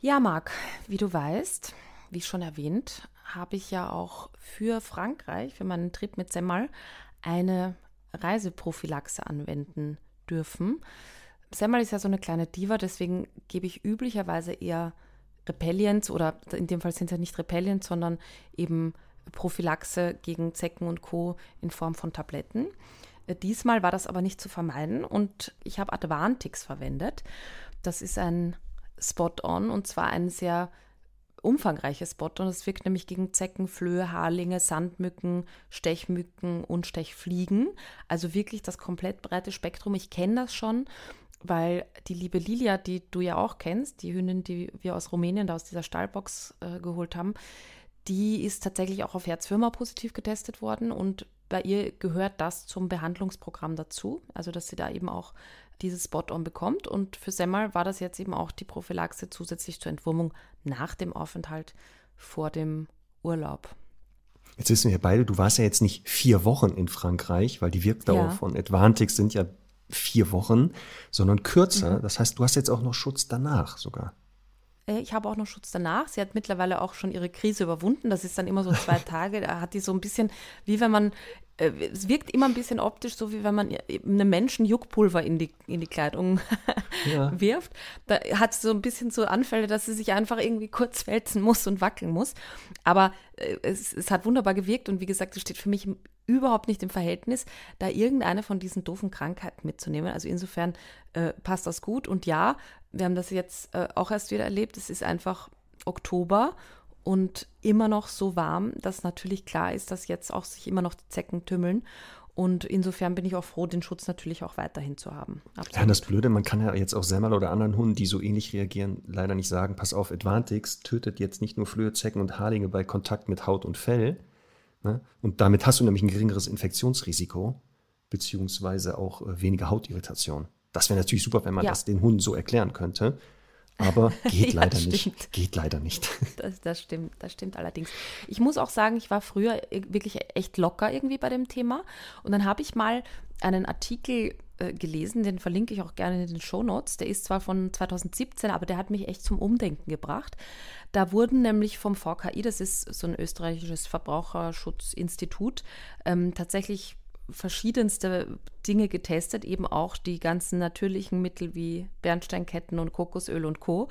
Ja, Marc, wie du weißt, wie schon erwähnt, habe ich ja auch für Frankreich, für meinen Trip mit Semmel, eine Reiseprophylaxe anwenden dürfen. Semmel ist ja so eine kleine Diva, deswegen gebe ich üblicherweise eher Repellients oder in dem Fall sind es ja nicht Repellients, sondern eben Prophylaxe gegen Zecken und Co. in Form von Tabletten. Äh, diesmal war das aber nicht zu vermeiden und ich habe Advantix verwendet. Das ist ein Spot-on und zwar ein sehr umfangreiches Spot und es wirkt nämlich gegen Zecken, Flöhe, Haarlinge, Sandmücken, Stechmücken und Stechfliegen. Also wirklich das komplett breite Spektrum. Ich kenne das schon, weil die liebe Lilia, die du ja auch kennst, die Hündin, die wir aus Rumänien da aus dieser Stallbox äh, geholt haben, die ist tatsächlich auch auf Herzwürmer positiv getestet worden und bei ihr gehört das zum Behandlungsprogramm dazu, also dass sie da eben auch dieses Spot-on bekommt. Und für Semmel war das jetzt eben auch die Prophylaxe zusätzlich zur Entwurmung nach dem Aufenthalt vor dem Urlaub. Jetzt wissen wir beide, du warst ja jetzt nicht vier Wochen in Frankreich, weil die Wirkdauer ja. von Advantix sind ja vier Wochen, sondern kürzer. Mhm. Das heißt, du hast jetzt auch noch Schutz danach sogar. Äh, ich habe auch noch Schutz danach. Sie hat mittlerweile auch schon ihre Krise überwunden. Das ist dann immer so zwei Tage. Da hat die so ein bisschen, wie wenn man es wirkt immer ein bisschen optisch so, wie wenn man einem Menschen Juckpulver in die, in die Kleidung ja. wirft. Da hat sie so ein bisschen so Anfälle, dass sie sich einfach irgendwie kurz wälzen muss und wackeln muss. Aber äh, es, es hat wunderbar gewirkt und wie gesagt, es steht für mich überhaupt nicht im Verhältnis, da irgendeine von diesen doofen Krankheiten mitzunehmen. Also insofern äh, passt das gut. Und ja, wir haben das jetzt äh, auch erst wieder erlebt. Es ist einfach Oktober und immer noch so warm, dass natürlich klar ist, dass jetzt auch sich immer noch die Zecken tümmeln. Und insofern bin ich auch froh, den Schutz natürlich auch weiterhin zu haben. Absolut. Ja, das Blöde, man kann ja jetzt auch Semmel oder anderen Hunden, die so ähnlich reagieren, leider nicht sagen, pass auf, Advantix tötet jetzt nicht nur Flöhe, Zecken und Haarlinge bei Kontakt mit Haut und Fell. Ne? Und damit hast du nämlich ein geringeres Infektionsrisiko. beziehungsweise auch äh, weniger Hautirritation. Das wäre natürlich super, wenn man Ja. das den Hunden so erklären könnte. Aber geht Ja, leider stimmt. nicht. Geht leider nicht. Das, das stimmt, das stimmt allerdings. Ich muss auch sagen, ich war früher ir- wirklich echt locker irgendwie bei dem Thema. Und dann habe ich mal einen Artikel äh, gelesen, den verlinke ich auch gerne in den Shownotes. Der ist zwar von 2017, aber der hat mich echt zum Umdenken gebracht. Da wurden nämlich vom VKI, das ist so ein österreichisches Verbraucherschutzinstitut, ähm, tatsächlich verschiedenste Dinge getestet, eben auch die ganzen natürlichen Mittel wie Bernsteinketten und Kokosöl und Co.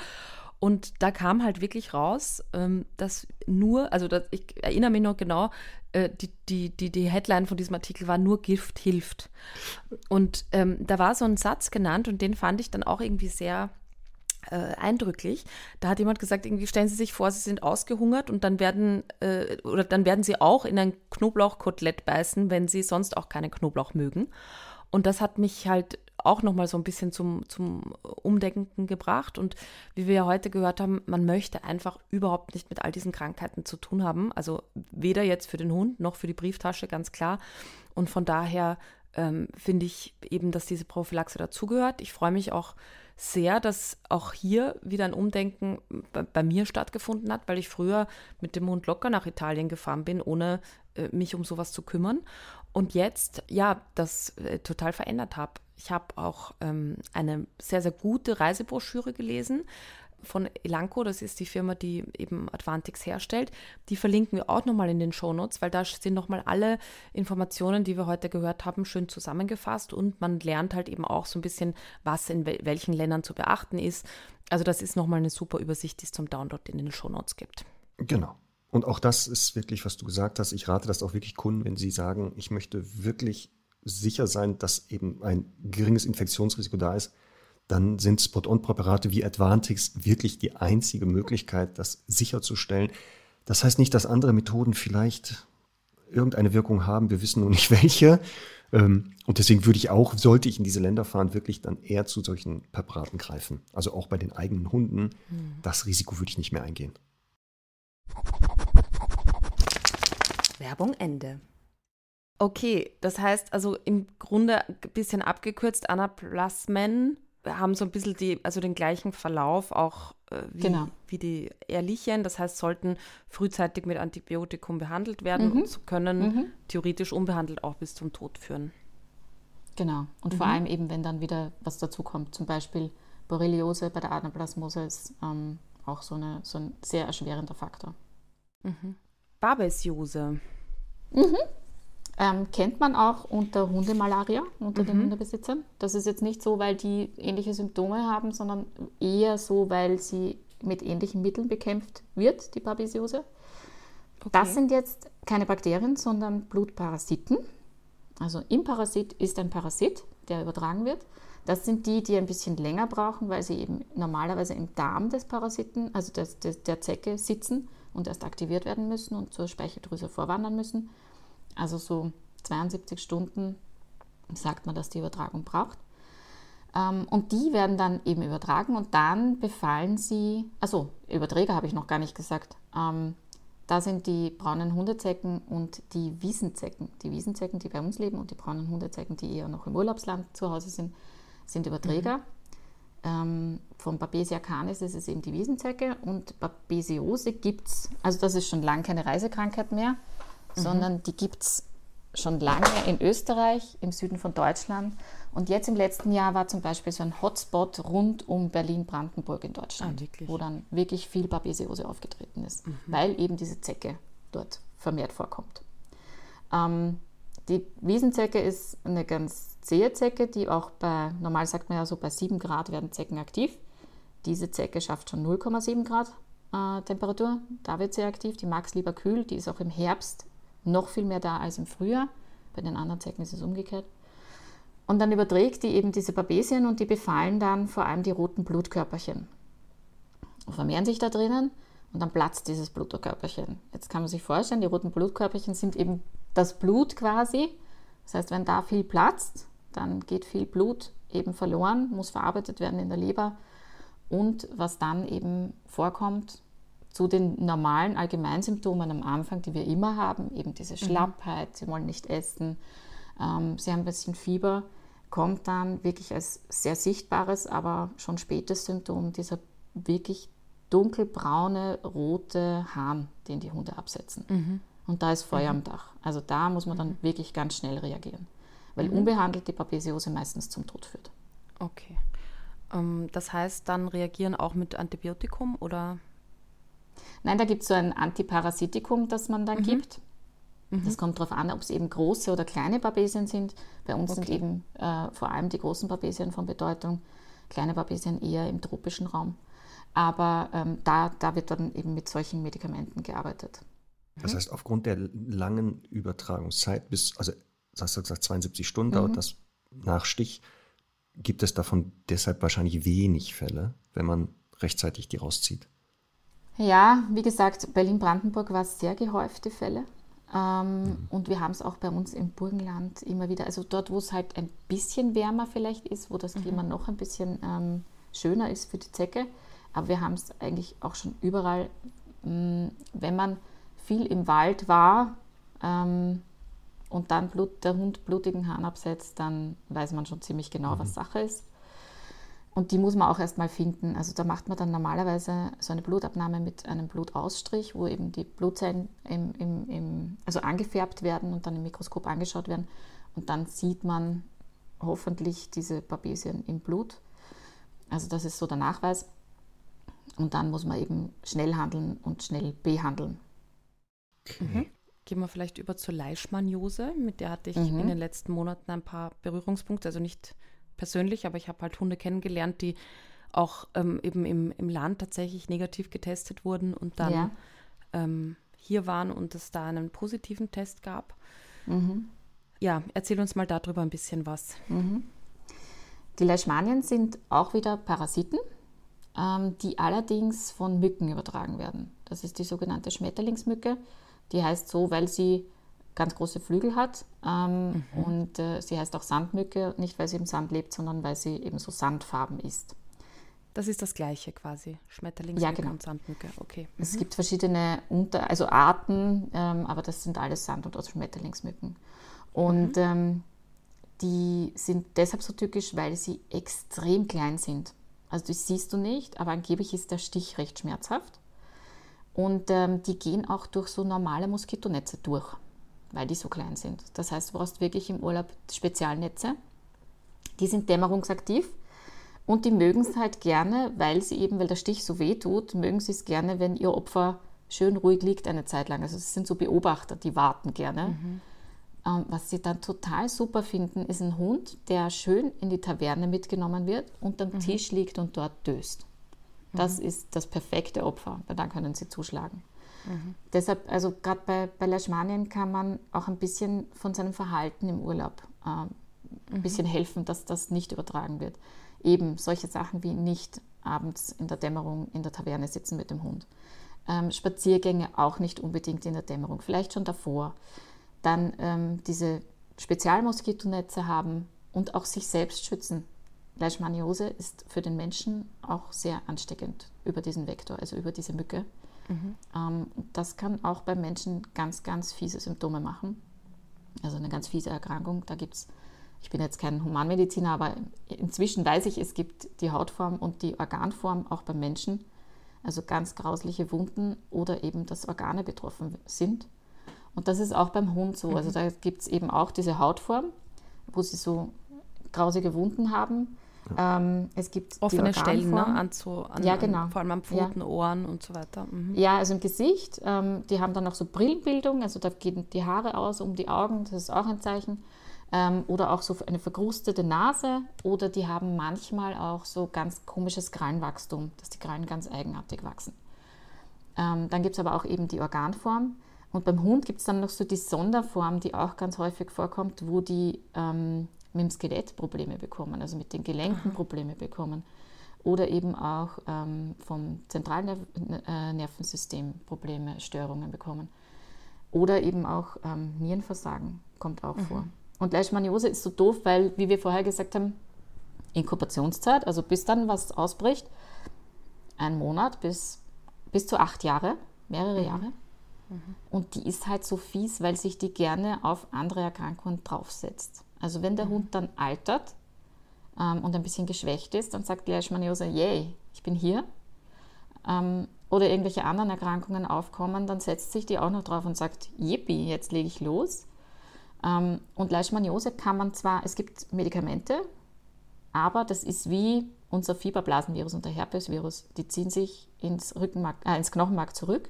Und da kam halt wirklich raus, ähm, dass nur, also das, ich erinnere mich noch genau, äh, die, die, die, die Headline von diesem Artikel war nur Gift hilft. Und ähm, da war so ein Satz genannt und den fand ich dann auch irgendwie sehr äh, eindrücklich. Da hat jemand gesagt, irgendwie stellen Sie sich vor, Sie sind ausgehungert und dann werden äh, oder dann werden Sie auch in ein Knoblauchkotelett beißen, wenn Sie sonst auch keinen Knoblauch mögen. Und das hat mich halt auch nochmal so ein bisschen zum, zum Umdenken gebracht. Und wie wir ja heute gehört haben, man möchte einfach überhaupt nicht mit all diesen Krankheiten zu tun haben. Also weder jetzt für den Hund noch für die Brieftasche, ganz klar. Und von daher ähm, finde ich eben, dass diese Prophylaxe dazugehört. Ich freue mich auch sehr, dass auch hier wieder ein Umdenken bei, bei mir stattgefunden hat, weil ich früher mit dem Hund locker nach Italien gefahren bin, ohne äh, mich um sowas zu kümmern. Und jetzt, ja, das äh, total verändert habe. Ich habe auch ähm, eine sehr, sehr gute Reisebroschüre gelesen von Elanco, das ist die Firma, die eben Advantix herstellt. Die verlinken wir auch nochmal in den Shownotes, weil da sind nochmal alle Informationen, die wir heute gehört haben, schön zusammengefasst und man lernt halt eben auch so ein bisschen, was in wel welchen Ländern zu beachten ist. Also das ist nochmal eine super Übersicht, die es zum Download in den Shownotes gibt. Genau. Und auch das ist wirklich, was du gesagt hast. Ich rate das auch wirklich Kunden, wenn sie sagen, ich möchte wirklich sicher sein, dass eben ein geringes Infektionsrisiko da ist, dann sind Spot-on-Präparate wie Advantix wirklich die einzige Möglichkeit, das sicherzustellen. Das heißt nicht, dass andere Methoden vielleicht irgendeine Wirkung haben. Wir wissen nur nicht welche. Ähm, Und deswegen würde ich auch, sollte ich in diese Länder fahren, wirklich dann eher zu solchen Präparaten greifen. Also auch bei den eigenen Hunden. Das Risiko würde ich nicht mehr eingehen. Werbung Ende. Okay, das heißt also im Grunde ein bisschen abgekürzt, Anaplasmen haben so ein bisschen die, also den gleichen Verlauf auch äh, wie, Genau. wie die Ehrlichen. Das heißt, sollten frühzeitig mit Antibiotikum behandelt werden Mhm. und so können Mhm. theoretisch unbehandelt auch bis zum Tod führen. Genau. Und vor allem eben, wenn dann wieder was dazu kommt, zum Beispiel Borreliose bei der Anaplasmose ist ähm, auch so, eine, so ein sehr erschwerender Faktor. Babesiose. Ähm, kennt man auch unter Hundemalaria, unter Mhm. den Hundebesitzern. Das ist jetzt nicht so, weil die ähnliche Symptome haben, sondern eher so, weil sie mit ähnlichen Mitteln bekämpft wird, die Babesiose. Das sind jetzt keine Bakterien, sondern Blutparasiten. Also im Parasit ist ein Parasit, der übertragen wird. Das sind die, die ein bisschen länger brauchen, weil sie eben normalerweise im Darm des Parasiten, also des, des, der Zecke, sitzen und erst aktiviert werden müssen und zur Speicheldrüse vorwandern müssen. Also so 72 Stunden sagt man, dass die Übertragung braucht. Ähm, und die werden dann eben übertragen und dann befallen sie, also Überträger habe ich noch gar nicht gesagt, ähm, da sind die braunen Hundezecken und die Wiesenzecken. Die Wiesenzecken, die bei uns leben und die braunen Hundezecken, die eher noch im Urlaubsland zu Hause sind, sind Überträger. Ähm, von Babesia canis ist es eben die Wiesenzecke und Babesiose gibt es, also das ist schon lange keine Reisekrankheit mehr, sondern die gibt es schon lange in Österreich, im Süden von Deutschland. Und jetzt im letzten Jahr war zum Beispiel so ein Hotspot rund um Berlin-Brandenburg in Deutschland, Ah, wo dann wirklich viel Babesiose aufgetreten ist, weil eben diese Zecke dort vermehrt vorkommt. Ähm, die Wiesenzecke ist eine ganz zähe Zecke, die auch bei, normal sagt man ja so, bei 7 Grad werden Zecken aktiv. Diese Zecke schafft schon 0,7 Grad äh, Temperatur, da wird sie aktiv. Die mag es lieber kühl, die ist auch im Herbst noch viel mehr da als im Frühjahr. Bei den anderen Zecken ist es umgekehrt. Und dann überträgt die eben diese Babesien und die befallen dann vor allem die roten Blutkörperchen. Und vermehren sich da drinnen und dann platzt dieses Blutkörperchen. Jetzt kann man sich vorstellen, die roten Blutkörperchen sind eben das Blut quasi. Das heißt, wenn da viel platzt, dann geht viel Blut eben verloren, muss verarbeitet werden in der Leber. Und was dann eben vorkommt, zu den normalen Allgemeinsymptomen am Anfang, die wir immer haben, eben diese Schlappheit, sie wollen nicht essen, Ähm, sie haben ein bisschen Fieber, kommt dann wirklich als sehr sichtbares, aber schon spätes Symptom dieser wirklich dunkelbraune, rote Hahn, den die Hunde absetzen. Mhm. Und da ist Feuer mhm. am Dach. Also da muss man dann mhm. wirklich ganz schnell reagieren, weil mhm. unbehandelt die Babesiose meistens zum Tod führt. Okay. Ähm, das heißt, dann reagieren auch mit Antibiotikum oder? Nein, da gibt es so ein Antiparasitikum, das man dann mhm. gibt. Mhm. Das kommt darauf an, ob es eben große oder kleine Babesien sind. Bei uns okay. sind eben äh, vor allem die großen Babesien von Bedeutung, kleine Babesien eher im tropischen Raum. Aber ähm, da, da wird dann eben mit solchen Medikamenten gearbeitet. Das heißt, aufgrund der langen Übertragungszeit, bis, also hast du gesagt, 72 Stunden mhm. dauert das nach Stich, gibt es davon deshalb wahrscheinlich wenig Fälle, wenn man rechtzeitig die rauszieht. Ja, wie gesagt, Berlin-Brandenburg war sehr gehäuft, die Fälle. Ähm, mhm. Und wir haben es auch bei uns im Burgenland immer wieder, also dort, wo es halt ein bisschen wärmer vielleicht ist, wo das mhm. Klima noch ein bisschen ähm, schöner ist für die Zecke. Aber wir haben es eigentlich auch schon überall, mh, mm, wenn man viel im Wald war ähm, und dann Blut, der Hund blutigen Hahn absetzt, dann weiß man schon ziemlich genau, mhm. was Sache ist. Und die muss man auch erstmal finden. Also da macht man dann normalerweise so eine Blutabnahme mit einem Blutausstrich, wo eben die Blutzellen im, im, im, also angefärbt werden und dann im Mikroskop angeschaut werden. Und dann sieht man hoffentlich diese Babesien im Blut. Also das ist so der Nachweis. Und dann muss man eben schnell handeln und schnell behandeln. Okay. Mhm. Gehen wir vielleicht über zur Leishmaniose. Mit der hatte ich mhm. in den letzten Monaten ein paar Berührungspunkte, also nicht persönlich, aber ich habe halt Hunde kennengelernt, die auch ähm, eben im, im Land tatsächlich negativ getestet wurden und dann ja. ähm, hier waren und es da einen positiven Test gab. Mhm. Ja, erzähl uns mal darüber ein bisschen was. Mhm. Die Leishmanien sind auch wieder Parasiten, ähm, die allerdings von Mücken übertragen werden. Das ist die sogenannte Schmetterlingsmücke. Die heißt so, weil sie ganz große Flügel hat. Ähm, mhm. Und äh, sie heißt auch Sandmücke, nicht weil sie im Sand lebt, sondern weil sie eben so sandfarben ist. Das ist das Gleiche quasi, Schmetterlingsmücke ja, genau. und Sandmücke. Okay. Mhm. Es gibt verschiedene Unter also Arten, ähm, aber das sind alles Sand- und Schmetterlingsmücken. Und mhm. ähm, die sind deshalb so tückisch, weil sie extrem klein sind. Also das siehst du nicht, aber angeblich ist der Stich recht schmerzhaft. Und ähm, die gehen auch durch so normale Moskitonetze durch weil die so klein sind. Das heißt, du brauchst wirklich im Urlaub Spezialnetze. Die sind dämmerungsaktiv und die mögen es halt gerne, weil sie eben, weil der Stich so weh tut, mögen sie es gerne, wenn ihr Opfer schön ruhig liegt eine Zeit lang. Also es sind so Beobachter, die warten gerne. Mhm. Ähm, was sie dann total super finden, ist ein Hund, der schön in die Taverne mitgenommen wird und am mhm. Tisch liegt und dort döst. Das mhm. ist das perfekte Opfer, weil dann können sie zuschlagen. Mhm. Deshalb, also gerade bei, bei Leishmanien kann man auch ein bisschen von seinem Verhalten im Urlaub äh, ein mhm. bisschen helfen, dass das nicht übertragen wird. Eben solche Sachen wie nicht abends in der Dämmerung in der Taverne sitzen mit dem Hund. Ähm, Spaziergänge auch nicht unbedingt in der Dämmerung, vielleicht schon davor. Dann ähm, diese Spezialmoskitonetze haben und auch sich selbst schützen. Leishmaniose ist für den Menschen auch sehr ansteckend über diesen Vektor, also über diese Mücke. Mhm. Ähm, das kann auch bei Menschen ganz, ganz fiese Symptome machen. Also eine ganz fiese Erkrankung. Da gibt es, ich bin jetzt kein Humanmediziner, aber inzwischen weiß ich, es gibt die Hautform und die Organform auch beim Menschen. Also ganz grausliche Wunden oder eben, dass Organe betroffen sind. Und das ist auch beim Hund so. Also mhm. da gibt es eben auch diese Hautform, wo sie so grausige Wunden haben. Ähm, es gibt offene Stellen, ne? an, so, an, ja, genau. An, vor allem an Pfoten, ja. Ohren und so weiter. Mhm. Ja, also im Gesicht. Ähm, die haben dann noch so Brillenbildung, also da gehen die Haare aus um die Augen, das ist auch ein Zeichen. Ähm, oder auch so eine verkrustete Nase. Oder die haben manchmal auch so ganz komisches Krallenwachstum, dass die Krallen ganz eigenartig wachsen. Ähm, dann gibt es aber auch eben die Organform. Und beim Hund gibt es dann noch so die Sonderform, die auch ganz häufig vorkommt, wo die ähm, mit dem Skelett Probleme bekommen, also mit den Gelenken Aha. Probleme bekommen oder eben auch ähm, vom Zentralnervensystem Probleme, Störungen bekommen. Oder eben auch ähm, Nierenversagen kommt auch mhm. vor. Und Leishmaniose ist so doof, weil, wie wir vorher gesagt haben, Inkubationszeit, also bis dann was ausbricht, ein Monat bis, bis zu acht Jahre, mehrere mhm. Jahre. Mhm. Und die ist halt so fies, weil sich die gerne auf andere Erkrankungen draufsetzt. Also wenn der mhm. Hund dann altert ähm, und ein bisschen geschwächt ist, dann sagt die Leishmaniose, yay, ich bin hier. Ähm, oder irgendwelche anderen Erkrankungen aufkommen, dann setzt sich die auch noch drauf und sagt, yippie, jetzt lege ich los. Ähm, und Leishmaniose kann man zwar, es gibt Medikamente, aber das ist wie unser Fieberblasenvirus und der Herpesvirus. Die ziehen sich ins, Rückenmark, äh, ins Knochenmark zurück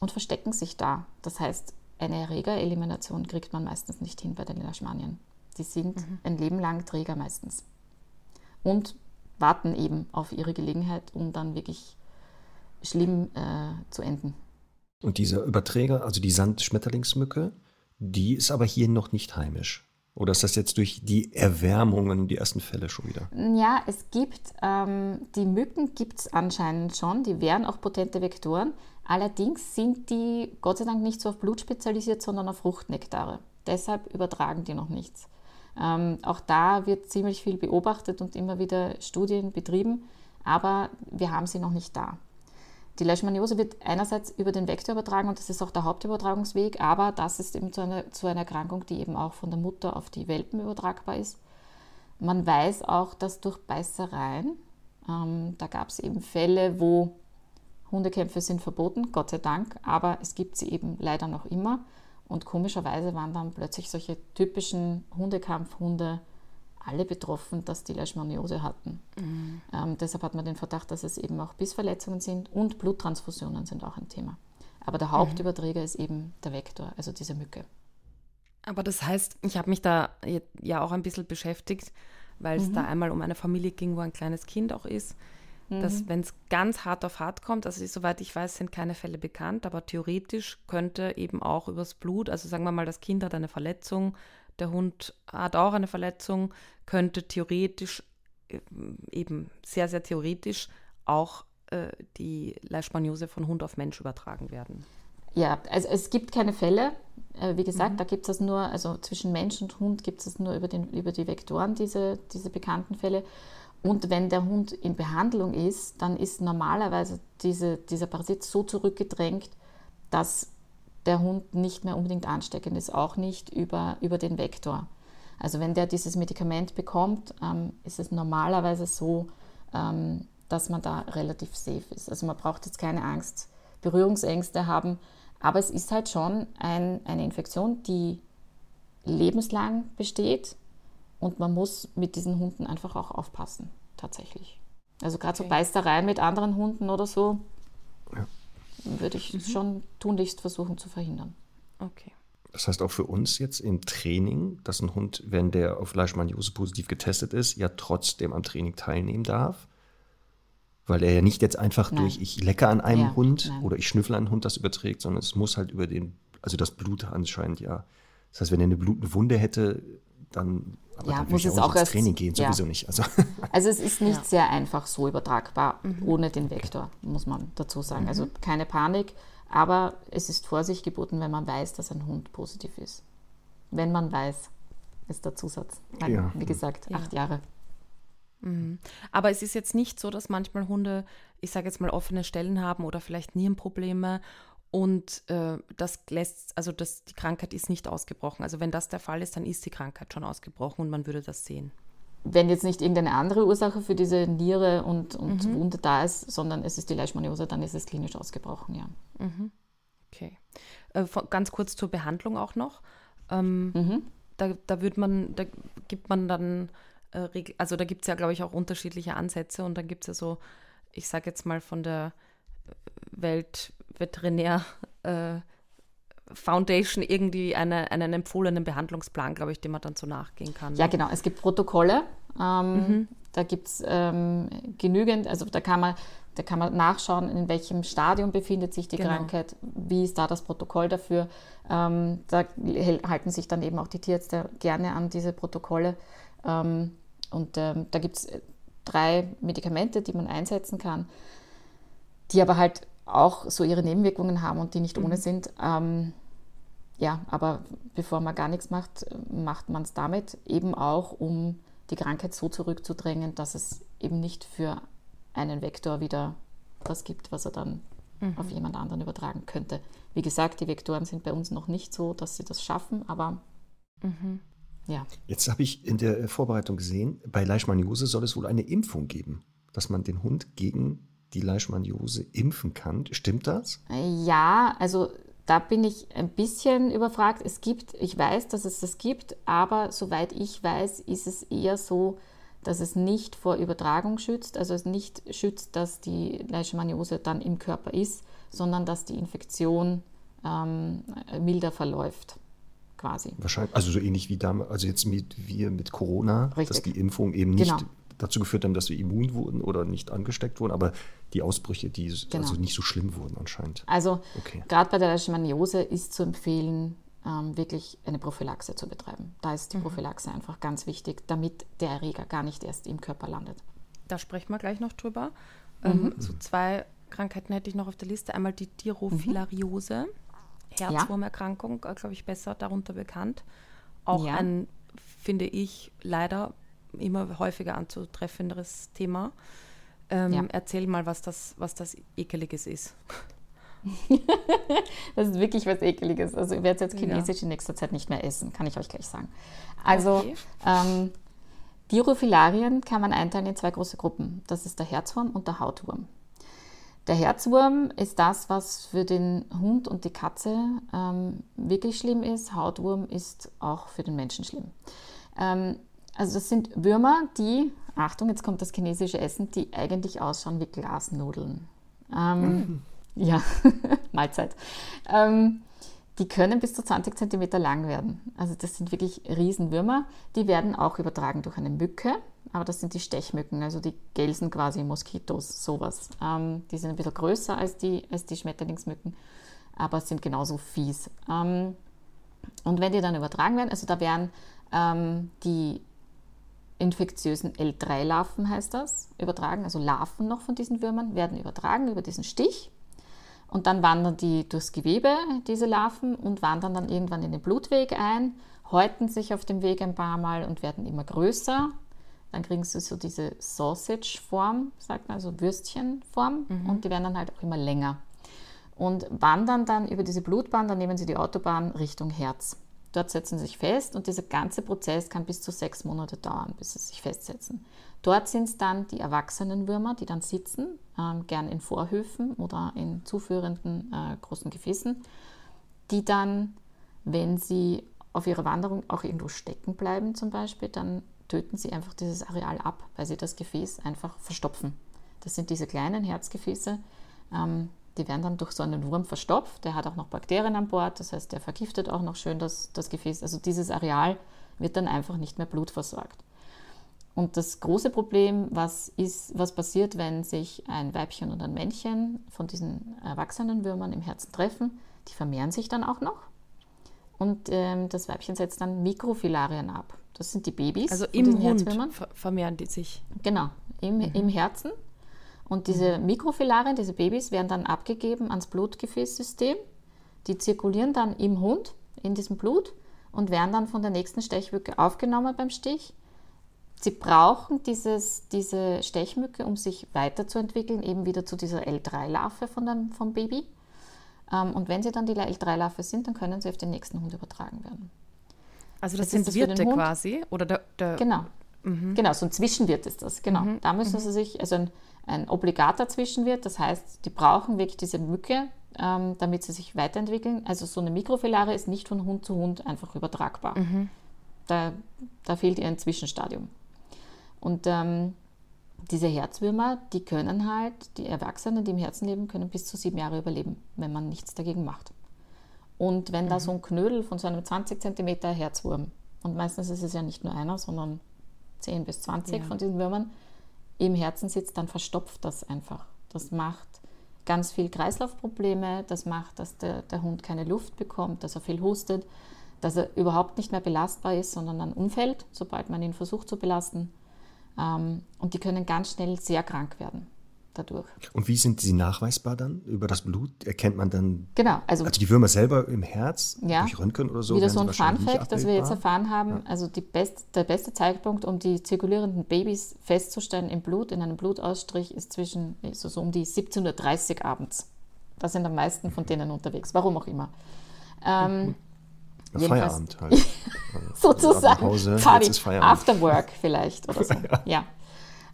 und verstecken sich da. Das heißt, eine Erregerelimination kriegt man meistens nicht hin bei den Leishmanien. Die sind mhm. ein Leben lang Träger meistens. Und warten eben auf ihre Gelegenheit, um dann wirklich schlimm äh, zu enden. Und dieser Überträger, also die Sandschmetterlingsmücke, die ist aber hier noch nicht heimisch. Oder ist das jetzt durch die Erwärmungen die ersten Fälle schon wieder? Ja, es gibt, ähm, die Mücken gibt es anscheinend schon, die wären auch potente Vektoren. Allerdings sind die Gott sei Dank nicht so auf Blut spezialisiert, sondern auf Fruchtnektare. Deshalb übertragen die noch nichts. Ähm, auch da wird ziemlich viel beobachtet und immer wieder Studien betrieben, aber wir haben sie noch nicht da. Die Leishmaniose wird einerseits über den Vektor übertragen und das ist auch der Hauptübertragungsweg, aber das ist eben zu einer, zu einer Erkrankung, die eben auch von der Mutter auf die Welpen übertragbar ist. Man weiß auch, dass durch Beißereien, ähm, da gab es eben Fälle, wo Hundekämpfe sind verboten, Gott sei Dank, aber es gibt sie eben leider noch immer. Und komischerweise waren dann plötzlich solche typischen Hundekampfhunde alle betroffen, dass die Leishmaniose hatten. Mhm. Ähm, deshalb hat man den Verdacht, dass es eben auch Bissverletzungen sind und Bluttransfusionen sind auch ein Thema. Aber der Hauptüberträger mhm. ist eben der Vektor, also diese Mücke. Aber das heißt, ich habe mich da ja auch ein bisschen beschäftigt, weil es mhm. da einmal um eine Familie ging, wo ein kleines Kind auch ist. Dass, mhm. wenn es ganz hart auf hart kommt, also soweit ich weiß, sind keine Fälle bekannt, aber theoretisch könnte eben auch übers Blut, also sagen wir mal, das Kind hat eine Verletzung, der Hund hat auch eine Verletzung, könnte theoretisch, äh, eben sehr, sehr theoretisch, auch äh, die Leishmaniose von Hund auf Mensch übertragen werden. Ja, also es gibt keine Fälle. Äh, wie gesagt, mhm. da gibt es nur, also zwischen Mensch und Hund gibt es nur über, den, über die Vektoren, diese, diese bekannten Fälle. Und wenn der Hund in Behandlung ist, dann ist normalerweise diese, dieser Parasit so zurückgedrängt, dass der Hund nicht mehr unbedingt ansteckend ist, auch nicht über, über den Vektor. Also wenn der dieses Medikament bekommt, ähm, ist es normalerweise so, ähm, dass man da relativ safe ist. Also man braucht jetzt keine Angst, Berührungsängste haben, aber es ist halt schon ein, eine Infektion, die lebenslang besteht und man muss mit diesen Hunden einfach auch aufpassen, tatsächlich. Also gerade okay. so Beißereien mit anderen Hunden oder so, ja würde ich mhm. schon tunlichst versuchen zu verhindern. Okay. Das heißt auch für uns jetzt im Training, dass ein Hund, wenn der auf Leishmaniose positiv getestet ist, ja trotzdem am Training teilnehmen darf. Weil er ja nicht jetzt einfach nein. durch ich lecke an einem ja, Hund nein. oder ich schnüffel an einen Hund das überträgt, sondern es muss halt über den, also das Blut anscheinend ja. Das heißt, wenn er eine blutende Wunde hätte, dann aber ja, muss es auch ins Training gehen, sowieso ja. nicht. Also. also es ist nicht ja. sehr einfach so übertragbar mhm. ohne den Vektor, muss man dazu sagen. Also mhm. Also keine Panik, aber es ist Vorsicht geboten, wenn man weiß, dass ein Hund positiv ist. Wenn man weiß, ist der Zusatz. Weil, ja. Wie gesagt, acht Jahre. Mhm. Aber es ist jetzt nicht so, dass manchmal Hunde, ich sage jetzt mal, offene Stellen haben oder vielleicht Nierenprobleme und äh, das lässt, also das, die Krankheit ist nicht ausgebrochen. Also wenn das der Fall ist, dann ist die Krankheit schon ausgebrochen und man würde das sehen. Wenn jetzt nicht irgendeine andere Ursache für diese Niere und, und mhm. Wunde da ist, sondern es ist die Leishmaniose, dann ist es klinisch ausgebrochen, ja. Mhm. Okay. Äh, ganz kurz zur Behandlung auch noch. Ähm, mhm. da, da wird man, da gibt man dann, äh, also da gibt es ja, glaube ich, auch unterschiedliche Ansätze und dann gibt es ja so, ich sage jetzt mal von der Weltveterinär äh, Foundation irgendwie eine, einen empfohlenen Behandlungsplan, glaube ich, dem man dann so nachgehen kann. Ja, genau. Es gibt Protokolle. Ähm, mhm. Da gibt es ähm, genügend, also da kann man da kann man nachschauen, in welchem Stadium befindet sich die genau. Krankheit, wie ist da das Protokoll dafür. Ähm, da halten sich dann eben auch die Tierärzte gerne an diese Protokolle. Ähm, und ähm, da gibt es drei Medikamente, die man einsetzen kann die aber halt auch so ihre Nebenwirkungen haben und die nicht mhm. ohne sind. Ähm, ja, aber bevor man gar nichts macht, macht man es damit eben auch, um die Krankheit so zurückzudrängen, dass es eben nicht für einen Vektor wieder das gibt, was er dann mhm. auf jemand anderen übertragen könnte. Wie gesagt, die Vektoren sind bei uns noch nicht so, dass sie das schaffen, aber mhm. ja. Jetzt habe ich in der Vorbereitung gesehen, bei Leishmaniose soll es wohl eine Impfung geben, dass man den Hund gegen die Leishmaniose impfen kann. Stimmt das? Ja, also da bin ich ein bisschen überfragt. Es gibt, ich weiß, dass es das gibt, aber soweit ich weiß, ist es eher so, dass es nicht vor Übertragung schützt, also es nicht schützt, dass die Leishmaniose dann im Körper ist, sondern dass die Infektion ähm, milder verläuft, quasi. Wahrscheinlich, also so ähnlich wie damals, also jetzt mit wir mit Corona, Richtig. dass die Impfung eben nicht genau. Dazu geführt haben, dass wir immun wurden oder nicht angesteckt wurden, aber die Ausbrüche, die genau. also nicht so schlimm wurden anscheinend. Also okay. gerade bei der Leishmaniose ist zu empfehlen, ähm, wirklich eine Prophylaxe zu betreiben. Da ist die mhm. Prophylaxe einfach ganz wichtig, damit der Erreger gar nicht erst im Körper landet. Da sprechen wir gleich noch drüber. Ähm, mhm. so zwei Krankheiten hätte ich noch auf der Liste. Einmal die Dirofilariose, mhm. Herzwurmerkrankung, ja. Äh, glaube ich, besser darunter bekannt. Auch ja. ein, finde ich, leider immer häufiger anzutreffenderes Thema. Ähm, ja. Erzähl mal, was das, was das Ekeliges ist. das ist wirklich was Ekeliges. Also ich werde jetzt Chinesisch ja. in nächster Zeit nicht mehr essen, kann ich euch gleich sagen. Also okay. ähm, Dirophilarien kann man einteilen in zwei große Gruppen. Das ist der Herzwurm und der Hautwurm. Der Herzwurm ist das, was für den Hund und die Katze ähm, wirklich schlimm ist. Hautwurm ist auch für den Menschen schlimm. Ähm, also das sind Würmer, die, Achtung, jetzt kommt das chinesische Essen, die eigentlich ausschauen wie Glasnudeln. Ähm, mhm. Ja, Mahlzeit. Ähm, die können bis zu 20 cm lang werden. Also das sind wirklich Riesenwürmer. Die werden auch übertragen durch eine Mücke, aber das sind die Stechmücken, also die Gelsen quasi, Moskitos, sowas. Ähm, die sind ein bisschen größer als die, als die Schmetterlingsmücken, aber sind genauso fies. Ähm, und wenn die dann übertragen werden, also da werden ähm, die infektiösen L3-Larven, heißt das, übertragen, also Larven noch von diesen Würmern, werden übertragen über diesen Stich und dann wandern die durchs Gewebe, diese Larven, und wandern dann irgendwann in den Blutweg ein, häuten sich auf dem Weg ein paar Mal und werden immer größer. Dann kriegen sie so diese Sausage-Form, sagt man, also Würstchenform, mhm. und die werden dann halt auch immer länger. Und wandern dann über diese Blutbahn, dann nehmen sie die Autobahn Richtung Herz. Dort setzen sie sich fest und dieser ganze Prozess kann bis zu sechs Monate dauern, bis sie sich festsetzen. Dort sind es dann die erwachsenen Würmer, die dann sitzen, äh, gern in Vorhöfen oder in zuführenden äh, großen Gefäßen, die dann, wenn sie auf ihrer Wanderung auch irgendwo stecken bleiben zum Beispiel, dann töten sie einfach dieses Areal ab, weil sie das Gefäß einfach verstopfen. Das sind diese kleinen Herzgefäße, ähm, die werden dann durch so einen Wurm verstopft. Der hat auch noch Bakterien an Bord, das heißt, der vergiftet auch noch schön das, das Gefäß. Also dieses Areal wird dann einfach nicht mehr blutversorgt. Und das große Problem, was, ist, was passiert, wenn sich ein Weibchen und ein Männchen von diesen erwachsenen Würmern im Herzen treffen, die vermehren sich dann auch noch. Und ähm, das Weibchen setzt dann Mikrofilarien ab. Das sind die Babys. Also im Hund vermehren die sich. Genau, im, mhm. im Herzen. Und diese mhm. Mikrofilarien, diese Babys, werden dann abgegeben ans Blutgefäßsystem. Die zirkulieren dann im Hund, in diesem Blut und werden dann von der nächsten Stechwücke aufgenommen beim Stich Sie brauchen dieses, diese Stechmücke, um sich weiterzuentwickeln, eben wieder zu dieser L3-Larve von vom Baby. Ähm, und wenn sie dann die L3-Larve sind, dann können sie auf den nächsten Hund übertragen werden. Also das, das sind das Wirte quasi? Oder der, der genau. Mhm. Genau, so ein Zwischenwirt ist das. Genau. Mhm. Da müssen mhm. sie sich, also ein, ein obligater Zwischenwirt, das heißt, die brauchen wirklich diese Mücke, ähm, damit sie sich weiterentwickeln. Also so eine Mikrofilare ist nicht von Hund zu Hund einfach übertragbar. Mhm. Da, da fehlt ihr ein Zwischenstadium. Und ähm, diese Herzwürmer, die können halt, die Erwachsenen, die im Herzen leben, können bis zu sieben Jahre überleben, wenn man nichts dagegen macht. Und wenn mhm. da so ein Knödel von so einem 20 cm Herzwurm, und meistens ist es ja nicht nur einer, sondern 10 bis 20 ja. von diesen Würmern, im Herzen sitzt, dann verstopft das einfach. Das macht ganz viel Kreislaufprobleme, das macht, dass der, der Hund keine Luft bekommt, dass er viel hustet, dass er überhaupt nicht mehr belastbar ist, sondern dann umfällt, sobald man ihn versucht zu belasten. Ähm, und die können ganz schnell sehr krank werden dadurch. Und wie sind sie nachweisbar dann? Über das Blut erkennt man dann. Genau, also, also die Würmer selber im Herz, ja, durch Röntgen oder so. Wieder so ein Fun-Fact, das wir jetzt erfahren haben. Ja. Also best, der beste Zeitpunkt, um die zirkulierenden Babys festzustellen im Blut, in einem Blutausstrich, ist zwischen so, so um die 17.30 Uhr abends. Da sind am meisten von denen unterwegs, warum auch immer. Ähm, Feierabend halt. sozusagen. Pause, Party, jetzt ist Feierabend. After Work vielleicht oder so. ja.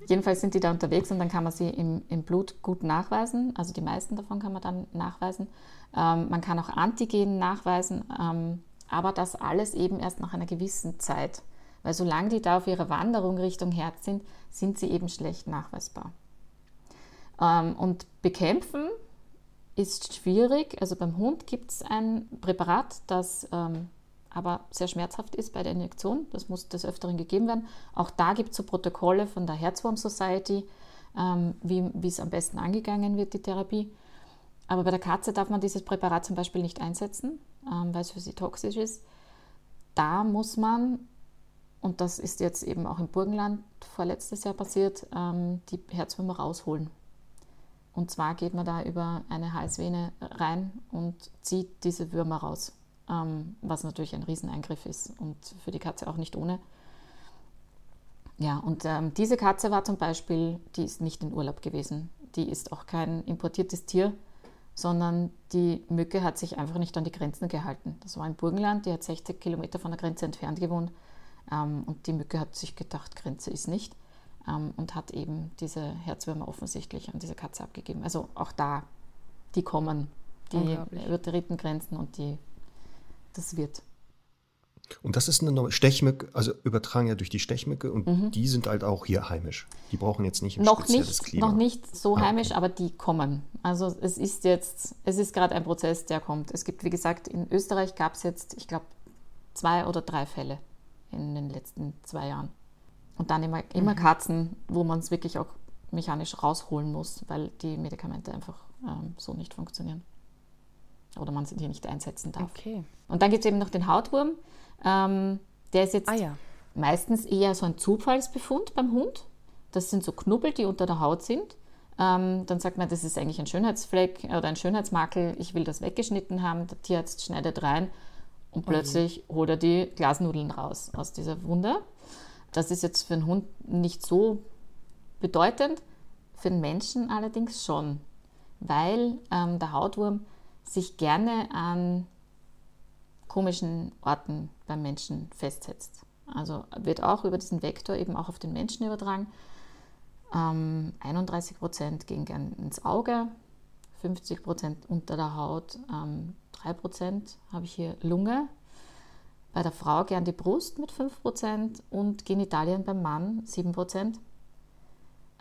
Jedenfalls sind die da unterwegs und dann kann man sie im, im Blut gut nachweisen. Also die meisten davon kann man dann nachweisen. Ähm, man kann auch Antigen nachweisen, ähm, aber das alles eben erst nach einer gewissen Zeit. Weil solange die da auf ihrer Wanderung Richtung Herz sind, sind sie eben schlecht nachweisbar. Ähm, und bekämpfen ist schwierig. Also beim Hund gibt es ein Präparat, das ähm, aber sehr schmerzhaft ist bei der Injektion. Das muss des Öfteren gegeben werden. Auch da gibt es so Protokolle von der Herzwurm Society, ähm, wie es am besten angegangen wird, die Therapie. Aber bei der Katze darf man dieses Präparat zum Beispiel nicht einsetzen, ähm, weil es für sie toxisch ist. Da muss man, und das ist jetzt eben auch im Burgenland vorletztes Jahr passiert, ähm, die Herzwürmer rausholen. Und zwar geht man da über eine Halsvene rein und zieht diese Würmer raus ähm, was natürlich ein Rieseneingriff ist und für die Katze auch nicht ohne. Ja, und ähm, diese Katze war zum Beispiel, die ist nicht in Urlaub gewesen. Die ist auch kein importiertes Tier, sondern die Mücke hat sich einfach nicht an die Grenzen gehalten. Das war im Burgenland, die hat 60 Kilometer von der Grenze entfernt gewohnt. Ähm, und die Mücke hat sich gedacht, Grenze ist nicht. Ähm, und hat eben diese Herzwürmer offensichtlich an diese Katze abgegeben. Also auch da, die kommen, die übertreten Grenzen und die das wird. Und das ist eine neue Stechmücke, also übertragen ja durch die Stechmücke und mhm. die sind halt auch hier heimisch. Die brauchen jetzt nicht im noch nicht, Klima. Noch nicht so ah, heimisch, okay. aber die kommen. Also es ist jetzt, es ist gerade ein Prozess, der kommt. Es gibt, wie gesagt, in Österreich gab es jetzt, ich glaube, zwei oder drei Fälle in den letzten zwei Jahren. Und dann immer, immer mhm. Katzen, wo man es wirklich auch mechanisch rausholen muss, weil die Medikamente einfach ähm, so nicht funktionieren oder man sie nicht einsetzen darf. Okay. Und dann gibt es eben noch den Hautwurm. Ähm, der ist jetzt ah, ja. meistens eher so ein Zufallsbefund beim Hund. Das sind so Knubbel, die unter der Haut sind. Ähm, dann sagt man, das ist eigentlich ein Schönheitsfleck oder ein Schönheitsmakel, ich will das weggeschnitten haben. Der Tierarzt schneidet rein und plötzlich okay. holt er die Glasnudeln raus aus dieser Wunde. Das ist jetzt für einen Hund nicht so bedeutend, für den Menschen allerdings schon, weil ähm, der Hautwurm sich gerne an komischen Orten beim Menschen festsetzt. Also wird auch über diesen Vektor eben auch auf den Menschen übertragen. Ähm, 31 Prozent gehen gern ins Auge, 50 Prozent unter der Haut, ähm, 3 Prozent habe ich hier Lunge. Bei der Frau gern die Brust mit 5 Prozent und Genitalien beim Mann 7 Prozent.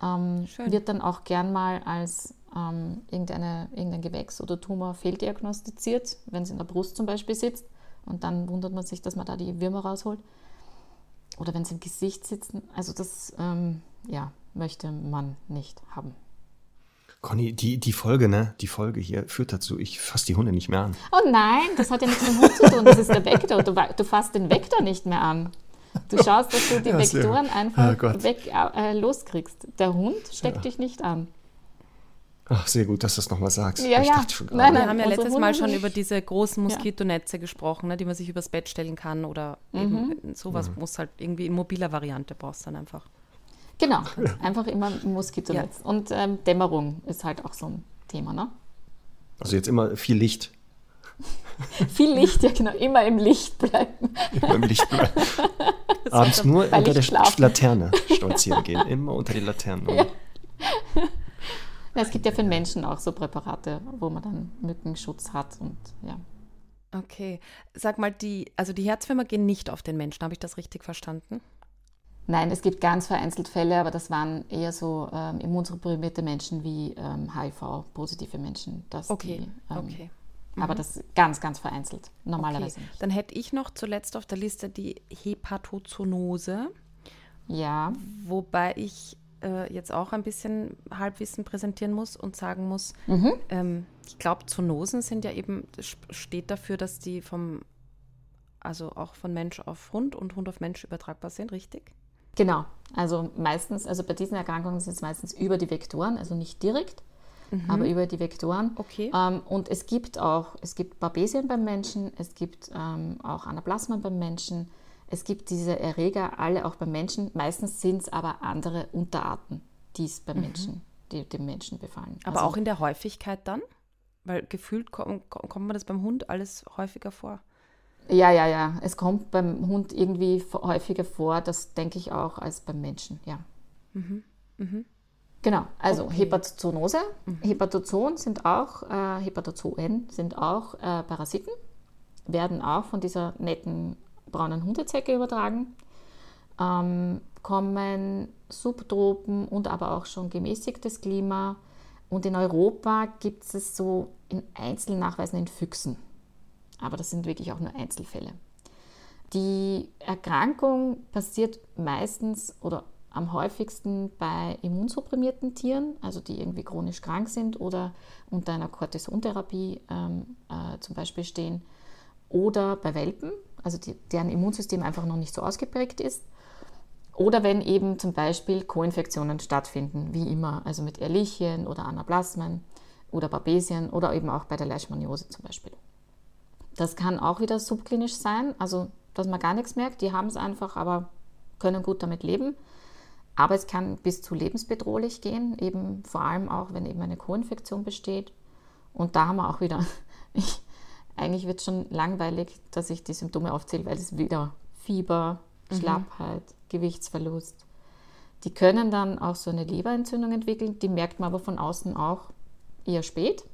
Ähm, wird dann auch gern mal als ähm, irgendeine, irgendein Gewächs oder Tumor fehldiagnostiziert, wenn es in der Brust zum Beispiel sitzt. Und dann wundert man sich, dass man da die Würmer rausholt. Oder wenn sie im Gesicht sitzen. Also das ähm, ja, möchte man nicht haben. Conny, die, die Folge, ne? Die Folge hier führt dazu, ich fasse die Hunde nicht mehr an. Oh nein, das hat ja nichts mit dem Hund zu tun. Das ist der Vektor. Du, du fasst den Vektor nicht mehr an. Du schaust, dass du die ja, Vektoren einfach oh weg, äh, loskriegst. Der Hund steckt ja. dich nicht an. Ach, sehr gut, dass du das nochmal sagst. Ja, ich ja. Nein, nein, wir haben ja letztes Mal schon über diese großen Moskitonetze ja. gesprochen, ne, die man sich übers Bett stellen kann oder mhm. eben sowas mhm. muss halt irgendwie in mobiler Variante brauchst dann einfach. Genau, einfach immer ein Moskitonetz. Ja. Und ähm, Dämmerung ist halt auch so ein Thema, ne? Also jetzt immer viel Licht. viel Licht, ja genau, immer im Licht bleiben. Immer im Licht bleiben. Abends nur unter der schlafen. Laterne stolzieren gehen, immer unter die Laternen. Ja. Ja, es gibt ja für den Menschen auch so Präparate, wo man dann Mückenschutz hat und ja. Okay. Sag mal, die, also die Herzwürmer gehen nicht auf den Menschen, habe ich das richtig verstanden? Nein, es gibt ganz vereinzelt Fälle, aber das waren eher so ähm, immunsupprimierte Menschen wie ähm, HIV-positive Menschen. okay, die, ähm, okay. Mhm. Aber das ganz, ganz vereinzelt, normalerweise okay. Dann hätte ich noch zuletzt auf der Liste die Hepatozoonose. Ja. Wobei ich äh, jetzt auch ein bisschen Halbwissen präsentieren muss und sagen muss, mhm. ähm, ich glaube, Zoonosen sind ja eben, steht dafür, dass die vom, also auch von Mensch auf Hund und Hund auf Mensch übertragbar sind, richtig? Genau, also meistens, also bei diesen Erkrankungen sind es meistens über die Vektoren, also nicht direkt, mhm. aber über die Vektoren. Okay. Ähm, und es gibt auch, es gibt Babesien beim Menschen, es gibt ähm, auch Anaplasmen beim Menschen, es gibt diese Erreger alle auch beim Menschen. Meistens sind es aber andere Unterarten, die es beim mhm. Menschen, die dem Menschen befallen. Aber also, auch in der Häufigkeit dann? Weil gefühlt kommt, kommt man das beim Hund alles häufiger vor. Ja, ja, ja. Es kommt beim Hund irgendwie häufiger vor, das denke ich auch, als beim Menschen, ja. Mhm. Mhm. Genau, also okay. Hepatozoonose. Mhm. Hepatozoen sind auch, äh, Hepatozoen sind auch äh, Parasiten, werden auch von dieser netten braunen Hundezecke übertragen, ähm, kommen Subtropen und aber auch schon gemäßigtes Klima. Und in Europa gibt es so in Einzelnachweisen in Füchsen. Aber das sind wirklich auch nur Einzelfälle. Die Erkrankung passiert meistens oder am häufigsten bei immunsupprimierten Tieren, also die irgendwie chronisch krank sind oder unter einer Cortisontherapie ähm, äh, zum Beispiel stehen, oder bei Welpen, also die, deren Immunsystem einfach noch nicht so ausgeprägt ist. Oder wenn eben zum Beispiel Koinfektionen stattfinden, wie immer, also mit Ehrlichien oder Anaplasmen oder Babesien oder eben auch bei der Leishmaniose zum Beispiel. Das kann auch wieder subklinisch sein, also dass man gar nichts merkt, die haben es einfach, aber können gut damit leben. Aber es kann bis zu lebensbedrohlich gehen, eben vor allem auch, wenn eben eine Co-Infektion besteht. Und da haben wir auch wieder, ich, eigentlich wird es schon langweilig, dass ich die Symptome aufzähle, weil es wieder Fieber, mhm. Schlappheit, mhm. Gewichtsverlust. Die können dann auch so eine Leberentzündung entwickeln, die merkt man aber von außen auch eher spät.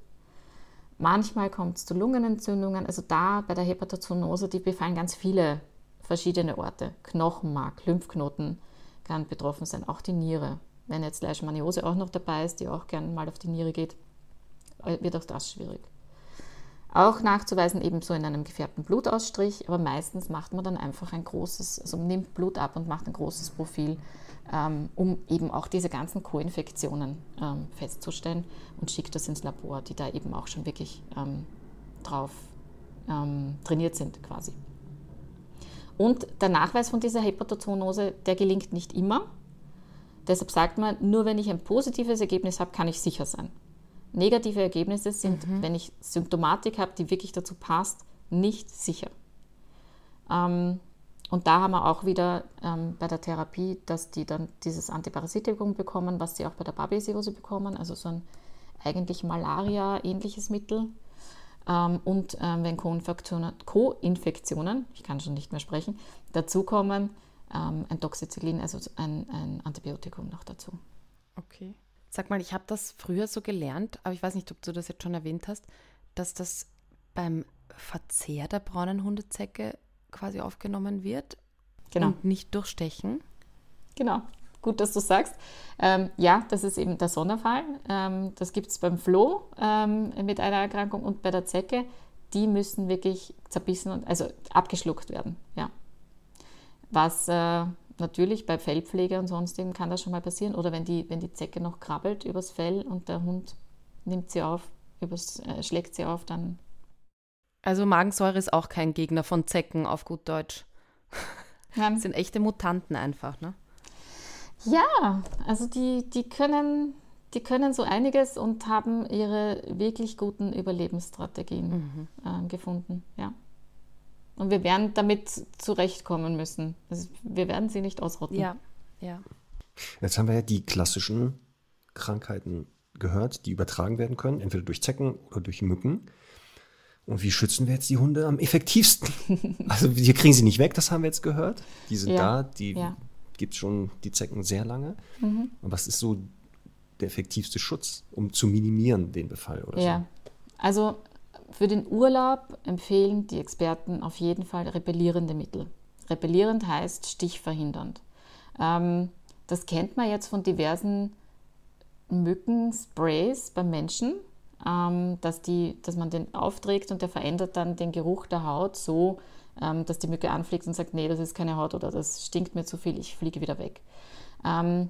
Manchmal kommt es zu Lungenentzündungen. Also da bei der Hepatozoonose, die befallen ganz viele verschiedene Orte. Knochenmark, Lymphknoten, kann betroffen sein, auch die Niere. Wenn jetzt Leishmaniose auch noch dabei ist, die auch gerne mal auf die Niere geht, äh, wird auch das schwierig. Auch nachzuweisen eben so in einem gefärbten Blutausstrich, aber meistens macht man dann einfach ein großes, also nimmt Blut ab und macht ein großes Profil, ähm, um eben auch diese ganzen Co-Infektionen ähm, festzustellen und schickt das ins Labor, die da eben auch schon wirklich ähm, drauf ähm, trainiert sind quasi. Und der Nachweis von dieser Hepatozoonose, der gelingt nicht immer. Deshalb sagt man, nur wenn ich ein positives Ergebnis habe, kann ich sicher sein. Negative Ergebnisse sind, mhm. wenn ich Symptomatik habe, die wirklich dazu passt, nicht sicher. Ähm, und da haben wir auch wieder ähm, bei der Therapie, dass die dann dieses Antiparasitikum bekommen, was sie auch bei der Babesiose bekommen, also so ein eigentlich Malaria-ähnliches Mittel. Ähm, und ähm, wenn Co-Infektionen, Co-Infektionen, ich kann schon nicht mehr sprechen, dazukommen, ähm, ein Doxycyclin, also ein, ein Antibiotikum noch dazu. Okay. Sag mal, ich habe das früher so gelernt, aber ich weiß nicht, ob du das jetzt schon erwähnt hast, dass das beim Verzehr der braunen Hundezecke quasi aufgenommen wird genau. und nicht durchstechen. Genau, gut, dass du sagst. Ähm, ja, das ist eben der Sonderfall. Ähm, das gibt es beim Floh ähm, mit einer Erkrankung und bei der Zecke. Die müssen wirklich zerbissen und also abgeschluckt werden. Ja. Was äh, natürlich bei Fellpflege und sonstigen kann das schon mal passieren. Oder wenn die, wenn die Zecke noch krabbelt übers Fell und der Hund nimmt sie auf, übers, äh, schlägt sie auf, dann. Also Magensäure ist auch kein Gegner von Zecken auf gut Deutsch. Ja. Sind echte Mutanten einfach, ne? Ja, also die, die, können, die können so einiges und haben ihre wirklich guten Überlebensstrategien mhm. äh, gefunden. Ja. Und wir werden damit zurechtkommen müssen. Also wir werden sie nicht ausrotten. Ja, ja. Jetzt haben wir ja die klassischen Krankheiten gehört, die übertragen werden können, entweder durch Zecken oder durch Mücken. Und wie schützen wir jetzt die Hunde am effektivsten? also wir kriegen sie nicht weg, das haben wir jetzt gehört. Die sind ja, da, die ja gibt es schon die Zecken sehr lange. Mhm. Und was ist so der effektivste Schutz, um zu minimieren den Befall oder ja. so? Also für den Urlaub empfehlen die Experten auf jeden Fall repellierende Mittel. Repellierend heißt stichverhindernd. Ähm, das kennt man jetzt von diversen Mückensprays beim Menschen, ähm, dass, die, dass man den aufträgt und der verändert dann den Geruch der Haut so, ähm, dass die Mücke anfliegt und sagt, nee, das ist keine Haut oder das stinkt mir zu viel, ich fliege wieder weg. Ähm,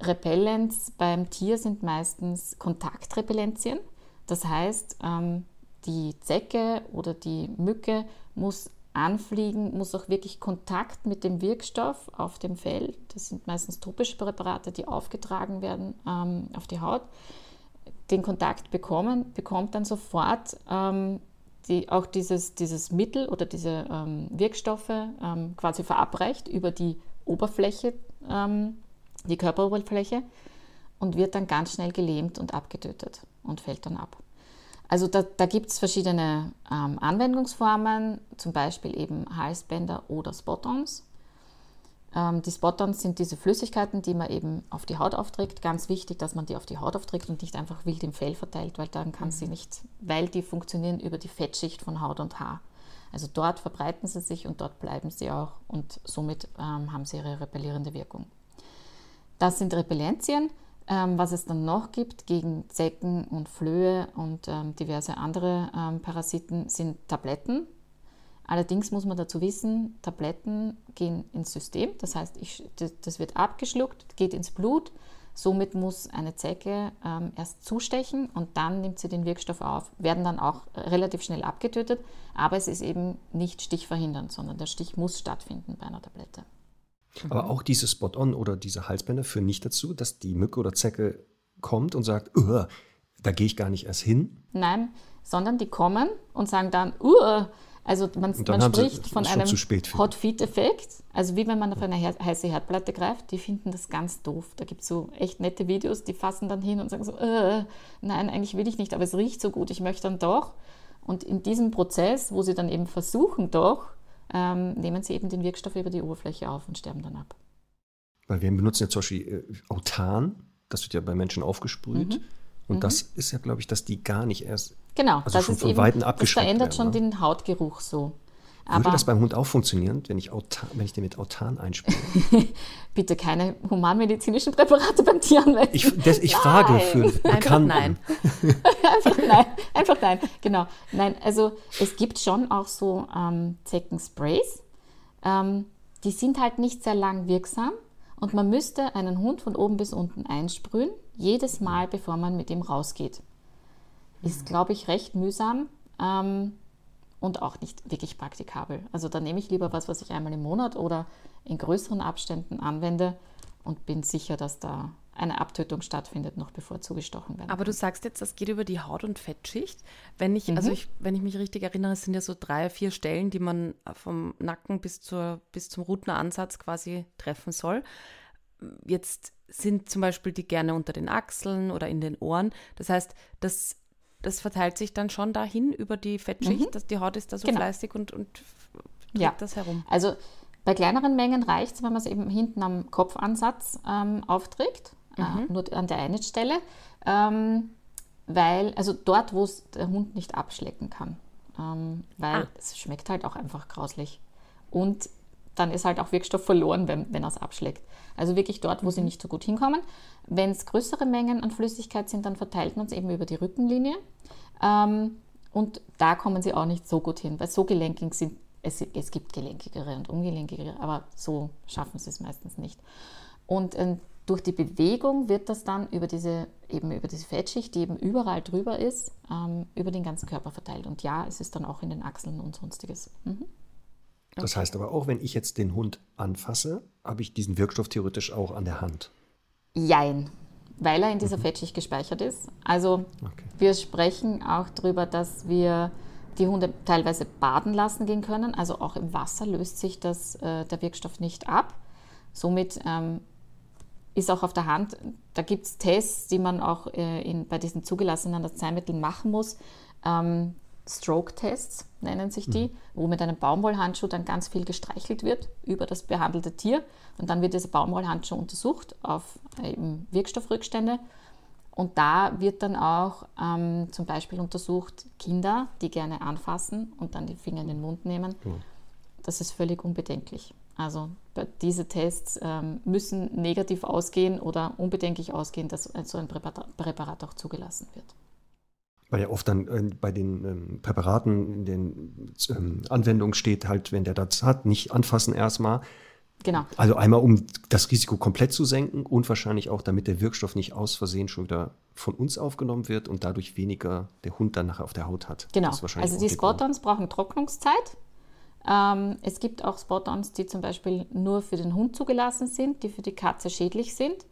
Repellents beim Tier sind meistens Kontaktrepellentien. Das heißt, ähm, die Zecke oder die Mücke muss anfliegen, muss auch wirklich Kontakt mit dem Wirkstoff auf dem Fell, das sind meistens tropische Präparate, die aufgetragen werden ähm, auf die Haut, den Kontakt bekommen, bekommt dann sofort ähm, die auch dieses, dieses Mittel oder diese ähm, Wirkstoffe ähm, quasi verabreicht über die Oberfläche, ähm, die Körperoberfläche und wird dann ganz schnell gelähmt und abgetötet und fällt dann ab. Also da, da gibt es verschiedene ähm, Anwendungsformen, zum Beispiel eben Halsbänder oder Spot-ons. Ähm, die Spot-ons sind diese Flüssigkeiten, die man eben auf die Haut aufträgt. Ganz wichtig, dass man die auf die Haut aufträgt und nicht einfach wild im Fell verteilt, weil dann kann mhm. sie nicht, weil die funktionieren über die Fettschicht von Haut und Haar. Also dort verbreiten sie sich und dort bleiben sie auch und somit ähm, haben sie ihre repellierende Wirkung. Das sind Repellenzien. Ähm, was es dann noch gibt gegen Zecken und Flöhe und ähm, diverse andere ähm, Parasiten sind Tabletten. Allerdings muss man dazu wissen, Tabletten gehen ins System, das heißt, ich, das wird abgeschluckt, geht ins Blut. Somit muss eine Zecke ähm, erst zustechen und dann nimmt sie den Wirkstoff auf, werden dann auch relativ schnell abgetötet, aber es ist eben nicht stichverhindernd, sondern der Stich muss stattfinden bei einer Tablette. Aber auch diese Spot-on oder diese Halsbänder führen nicht dazu, dass die Mücke oder Zecke kommt und sagt, da gehe ich gar nicht erst hin. Nein, sondern die kommen und sagen dann, uh, also man, man spricht sie, von einem Hot Feet Effekt. Also wie wenn man auf eine heiße Herdplatte greift, die finden das ganz doof. Da gibt es so echt nette Videos, die fassen dann hin und sagen so, äh, nein, eigentlich will ich nicht, aber es riecht so gut, ich möchte dann doch. Und in diesem Prozess, wo sie dann eben versuchen doch, ähm, nehmen sie eben den Wirkstoff über die Oberfläche auf und sterben dann ab. Weil wir benutzen ja zum Beispiel äh, Autan, das wird ja bei Menschen aufgesprüht. Mhm. Und mhm. das ist ja, glaube ich, dass die gar nicht erst genau, also das schon ist von eben, Weitem abgeschreckt Das verändert werden, schon ne? den Hautgeruch so. Würde das beim Hund auch funktionieren, wenn ich, Autan, wenn ich den mit Autan einsprühe? Bitte keine humanmedizinischen Präparate beim Tier anwenden. Ich, das, ich frage für Bekannten. Einfach nein. einfach nein. Einfach nein. Genau. Nein, also es gibt schon auch so ähm, Zeckensprays. Ähm, die sind halt nicht sehr lang wirksam und man müsste einen Hund von oben bis unten einsprühen, jedes Mal, bevor man mit ihm rausgeht. Ist, glaube ich, recht mühsam. Ähm, und auch nicht wirklich praktikabel. Also da nehme ich lieber was, was ich einmal im Monat oder in größeren Abständen anwende und bin sicher, dass da eine Abtötung stattfindet, noch bevor zugestochen wird. Aber du sagst jetzt, das geht über die Haut- und Fettschicht. Wenn ich, also mhm. also ich, wenn ich mich richtig erinnere, es sind ja so drei, vier Stellen, die man vom Nacken bis, zur, bis zum Rutneransatz quasi treffen soll. Jetzt sind zum Beispiel die gerne unter den Achseln oder in den Ohren. Das heißt, das das verteilt sich dann schon dahin über die Fettschicht, mhm. dass die Haut ist da so genau. fleißig und, und trägt ja. das herum. Also bei kleineren Mengen reicht es, wenn man es eben hinten am Kopfansatz ähm, aufträgt, äh, mhm. äh, nur an der einen Stelle, ähm, weil, also dort, wo es der Hund nicht abschlecken kann, ähm, weil ah. es schmeckt halt auch einfach grauslich. Und dann ist halt auch Wirkstoff verloren, wenn, wenn er es abschlägt. Also wirklich dort, wo mhm. sie nicht so gut hinkommen. Wenn es größere Mengen an Flüssigkeit sind, dann verteilt man es eben über die Rückenlinie. Ähm, und da kommen sie auch nicht so gut hin, weil so gelenkig sind, es, es gibt gelenkigere und ungelenkigere, aber so schaffen sie es meistens nicht. Und äh, durch die Bewegung wird das dann über diese, eben über diese Fettschicht, die eben überall drüber ist, ähm, über den ganzen Körper verteilt. Und ja, es ist dann auch in den Achseln und sonstiges. Mhm. Das heißt aber auch, wenn ich jetzt den Hund anfasse, habe ich diesen Wirkstoff theoretisch auch an der Hand. Jein, weil er in dieser mhm. Fettschicht gespeichert ist. Also okay. wir sprechen auch darüber, dass wir die Hunde teilweise baden lassen gehen können. Also auch im Wasser löst sich das, äh, der Wirkstoff nicht ab. Somit ähm, ist auch auf der Hand, da gibt es Tests, die man auch äh, in, bei diesen zugelassenen Arzneimitteln machen muss. Ähm, Stroke-Tests nennen sich die, mhm. wo mit einem Baumwollhandschuh dann ganz viel gestreichelt wird über das behandelte Tier und dann wird dieser Baumwollhandschuh untersucht auf eben Wirkstoffrückstände und da wird dann auch ähm, zum Beispiel untersucht Kinder, die gerne anfassen und dann die Finger in den Mund nehmen. Mhm. Das ist völlig unbedenklich. Also diese Tests ähm, müssen negativ ausgehen oder unbedenklich ausgehen, dass so ein Präparat auch zugelassen wird. Weil ja oft dann äh, bei den ähm, Präparaten in den ähm, Anwendungen steht halt, wenn der das hat, nicht anfassen erstmal. Genau. Also einmal, um das Risiko komplett zu senken und wahrscheinlich auch, damit der Wirkstoff nicht aus Versehen schon wieder von uns aufgenommen wird und dadurch weniger der Hund dann nachher auf der Haut hat. Genau. Also die Spot-ons brauchen Trocknungszeit. Ähm, es gibt auch Spot-ons, die zum Beispiel nur für den Hund zugelassen sind, die für die Katze schädlich sind.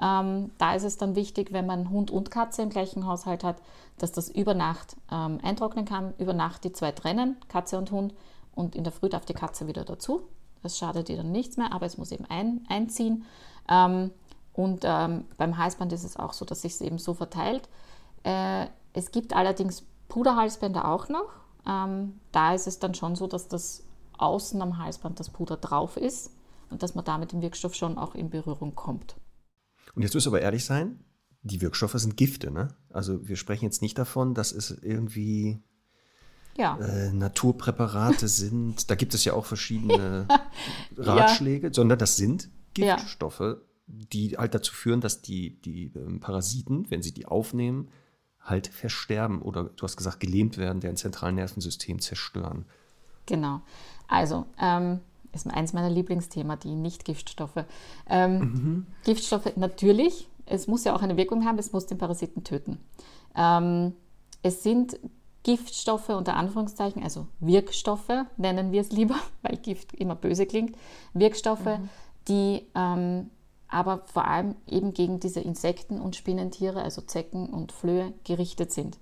Ähm, da ist es dann wichtig, wenn man Hund und Katze im gleichen Haushalt hat, dass das über Nacht ähm, eintrocknen kann. Über Nacht die zwei trennen, Katze und Hund, und in der Früh darf die Katze wieder dazu. Das schadet ihr dann nichts mehr, aber es muss eben ein, einziehen. Ähm, und ähm, beim Halsband ist es auch so, dass sich es eben so verteilt. Äh, es gibt allerdings Puderhalsbänder auch noch. Ähm, da ist es dann schon so, dass das außen am Halsband das Puder drauf ist und dass man da mit dem Wirkstoff schon auch in Berührung kommt. Und jetzt wir aber ehrlich sein, die Wirkstoffe sind Gifte, ne? Also wir sprechen jetzt nicht davon, dass es irgendwie Ja. äh, Naturpräparate sind. Da gibt es ja auch verschiedene Ratschläge, sondern das sind Ja. Giftstoffe, die halt dazu führen, dass die, die ähm, Parasiten, wenn sie die aufnehmen, halt versterben oder du hast gesagt, gelähmt werden, deren zentralen Nervensystem zerstören. Genau. Also, ähm, ist eins meiner Lieblingsthemen, die Nicht-Giftstoffe. Ähm, Giftstoffe natürlich, es muss ja auch eine Wirkung haben, es muss den Parasiten töten. Ähm, es sind Giftstoffe unter Anführungszeichen, also Wirkstoffe, nennen wir es lieber, weil Gift immer böse klingt. Wirkstoffe, die ähm, aber vor allem eben gegen diese Insekten und Spinnentiere, also Zecken und Flöhe, gerichtet sind.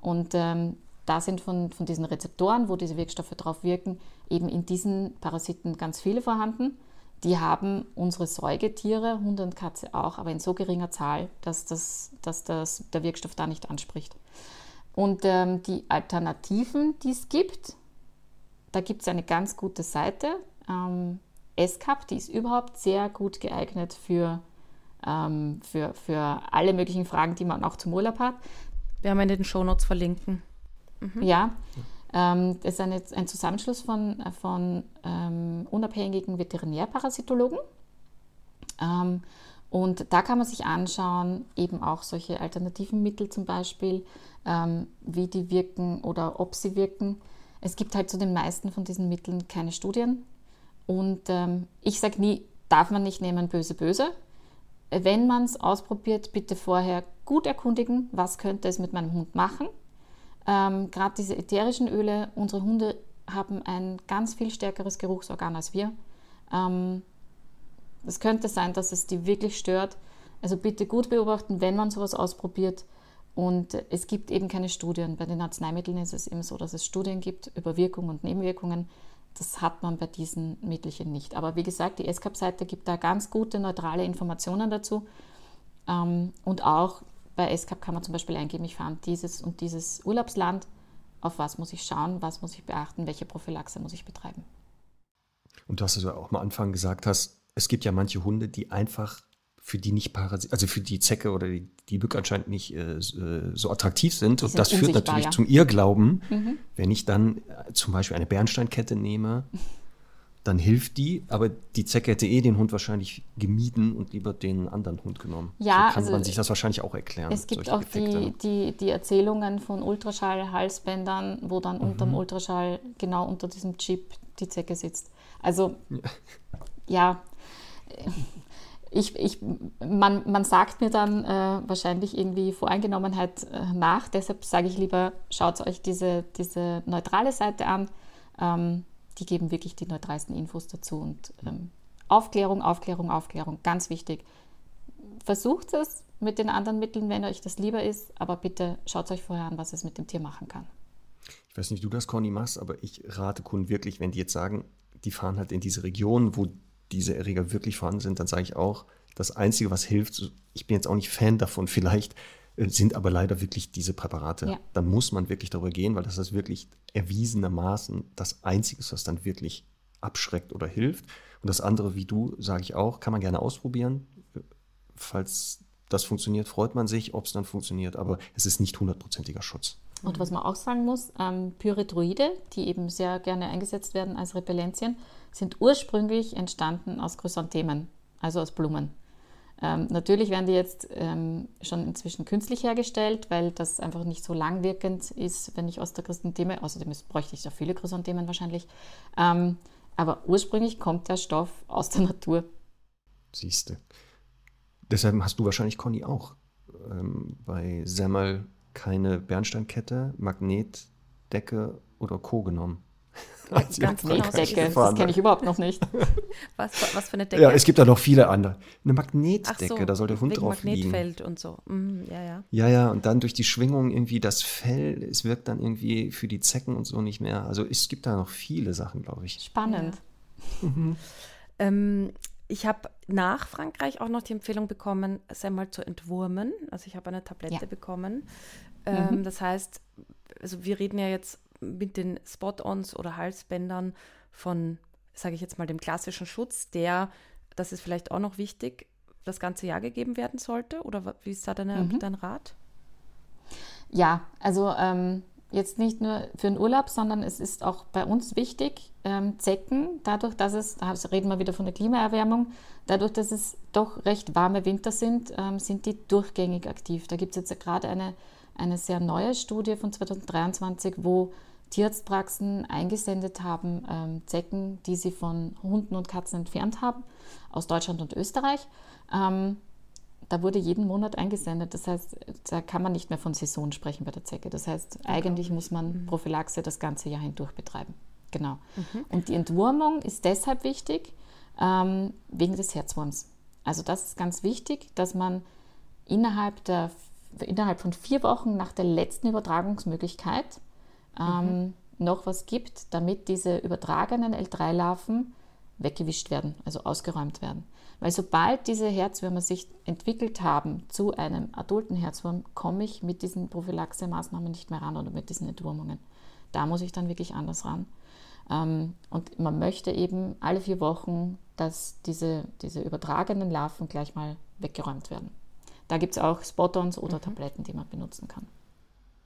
Und ähm, da sind von, von diesen Rezeptoren, wo diese Wirkstoffe drauf wirken, eben in diesen Parasiten ganz viele vorhanden. Die haben unsere Säugetiere, Hunde und Katze auch, aber in so geringer Zahl, dass, das, dass das, der Wirkstoff da nicht anspricht. Und ähm, die Alternativen, die es gibt, da gibt es eine ganz gute Seite, ähm, SCAP, die ist überhaupt sehr gut geeignet für, ähm, für, für alle möglichen Fragen, die man auch zum Urlaub hat. Wir haben in den Shownotes verlinken. Ja, ähm, das ist eine, ein Zusammenschluss von, von ähm, unabhängigen Veterinärparasitologen. Ähm, und da kann man sich anschauen, eben auch solche alternativen Mittel zum Beispiel, ähm, wie die wirken oder ob sie wirken. Es gibt halt zu den meisten von diesen Mitteln keine Studien. Und ähm, ich sage nie, darf man nicht nehmen, böse, böse. Wenn man es ausprobiert, bitte vorher gut erkundigen, was könnte es mit meinem Hund machen. Ähm, Gerade diese ätherischen Öle, unsere Hunde haben ein ganz viel stärkeres Geruchsorgan als wir. Ähm, es könnte sein, dass es die wirklich stört. Also bitte gut beobachten, wenn man sowas ausprobiert. Und es gibt eben keine Studien. Bei den Arzneimitteln ist es eben so, dass es Studien gibt über Wirkung und Nebenwirkungen. Das hat man bei diesen Mittelchen nicht. Aber wie gesagt, die SCAP-Seite gibt da ganz gute, neutrale Informationen dazu. Ähm, und auch bei SCAP kann man zum Beispiel eingeben, ich fahre dieses und dieses Urlaubsland. Auf was muss ich schauen, was muss ich beachten, welche Prophylaxe muss ich betreiben. Und du hast es ja auch am Anfang gesagt hast, es gibt ja manche Hunde, die einfach für die nicht Parasit, also für die Zecke oder die, die Mück anscheinend nicht äh, so attraktiv sind. Und sind das führt natürlich ja. zum Irrglauben. Wenn ich dann äh, zum Beispiel eine Bernsteinkette nehme, dann hilft die, aber die Zecke hätte eh den Hund wahrscheinlich gemieden und lieber den anderen Hund genommen. Ja, so kann also man sich das wahrscheinlich auch erklären. Es gibt auch die, Effekte. die, die Erzählungen von Ultraschall-Halsbändern, wo dann Mhm. unterm Ultraschall genau unter diesem Chip die Zecke sitzt. Also ja, ich, ich, man, man sagt mir dann äh, wahrscheinlich irgendwie Voreingenommenheit äh, nach. Deshalb sage ich lieber, schaut euch diese, diese neutrale Seite an. Ähm, die geben wirklich die neutralsten Infos dazu. Und ähm, Aufklärung, Aufklärung, Aufklärung, ganz wichtig. Versucht es mit den anderen Mitteln, wenn euch das lieber ist, aber bitte schaut euch vorher an, was es mit dem Tier machen kann. Ich weiß nicht, wie du das, Conny, machst, aber ich rate Kunden wirklich, wenn die jetzt sagen, die fahren halt in diese Region, wo diese Erreger wirklich vorhanden sind, dann sage ich auch, das Einzige, was hilft, ich bin jetzt auch nicht Fan davon, vielleicht sind aber leider wirklich diese Präparate. Ja. Da muss man wirklich darüber gehen, weil das ist wirklich erwiesenermaßen das Einzige, ist, was dann wirklich abschreckt oder hilft. Und das andere, wie du, sage ich auch, kann man gerne ausprobieren. Falls das funktioniert, freut man sich, ob es dann funktioniert, aber es ist nicht hundertprozentiger Schutz. Und was man auch sagen muss, ähm, Pyrethroide, die eben sehr gerne eingesetzt werden als Repellenzien, sind ursprünglich entstanden aus Chrysanthemen, also aus Blumen. Ähm, natürlich werden die jetzt ähm, schon inzwischen künstlich hergestellt, weil das einfach nicht so langwirkend ist, wenn ich aus der Chrysantheme, außerdem bräuchte ich da viele Chrysanthemen wahrscheinlich. Ähm, aber ursprünglich kommt der Stoff aus der Natur. Siehste. Deshalb hast du wahrscheinlich, Conny, auch ähm, bei Semmel keine Bernsteinkette, Magnetdecke oder Co. genommen. Ganz nach genau, das kenne ich überhaupt noch nicht. Was, was für eine Decke? Ja, es gibt da noch viele andere. Eine Magnetdecke, so, da soll der Hund drauf liegen. Magnetfeld und so. Mhm, ja, ja. Ja, ja, und dann durch die Schwingung irgendwie das Fell, es wirkt dann irgendwie für die Zecken und so nicht mehr. Also es gibt da noch viele Sachen, glaube ich. Spannend. Ähm, ich habe nach Frankreich auch noch die Empfehlung bekommen, es einmal zu entwurmen. Also ich habe eine Tablette Ja. bekommen. Ähm, Das heißt, also wir reden ja jetzt mit den Spot-ons oder Halsbändern von, sage ich jetzt mal, dem klassischen Schutz, der, das ist vielleicht auch noch wichtig, das ganze Jahr gegeben werden sollte? Oder wie ist da deine, mhm. dein Rat? Ja, also ähm, jetzt nicht nur für den Urlaub, sondern es ist auch bei uns wichtig, ähm, Zecken, dadurch, dass es, da reden wir wieder von der Klimaerwärmung, dadurch, dass es doch recht warme Winter sind, ähm, sind die durchgängig aktiv. Da gibt es jetzt gerade eine, eine sehr neue Studie von 2023, wo Tierarztpraxen eingesendet haben, ähm, Zecken, die sie von Hunden und Katzen entfernt haben, aus Deutschland und Österreich. Ähm, da wurde jeden Monat eingesendet. Das heißt, da kann man nicht mehr von Saison sprechen bei der Zecke. Das heißt, eigentlich muss man mhm. Prophylaxe das ganze Jahr hindurch betreiben. Genau. Mhm. Und die Entwurmung ist deshalb wichtig, ähm, wegen des Herzwurms. Also das ist ganz wichtig, dass man innerhalb, der, innerhalb von vier Wochen nach der letzten Übertragungsmöglichkeit ähm, mhm. noch was gibt, damit diese übertragenen L3-Larven weggewischt werden, also ausgeräumt werden. Weil sobald diese Herzwürmer sich entwickelt haben zu einem adulten Herzwurm, komme ich mit diesen Prophylaxe-Maßnahmen nicht mehr ran oder mit diesen Entwurmungen. Da muss ich dann wirklich anders ran. Ähm, und man möchte eben alle vier Wochen, dass diese, diese übertragenen Larven gleich mal weggeräumt werden. Da gibt es auch Spot-ons oder mhm. Tabletten, die man benutzen kann.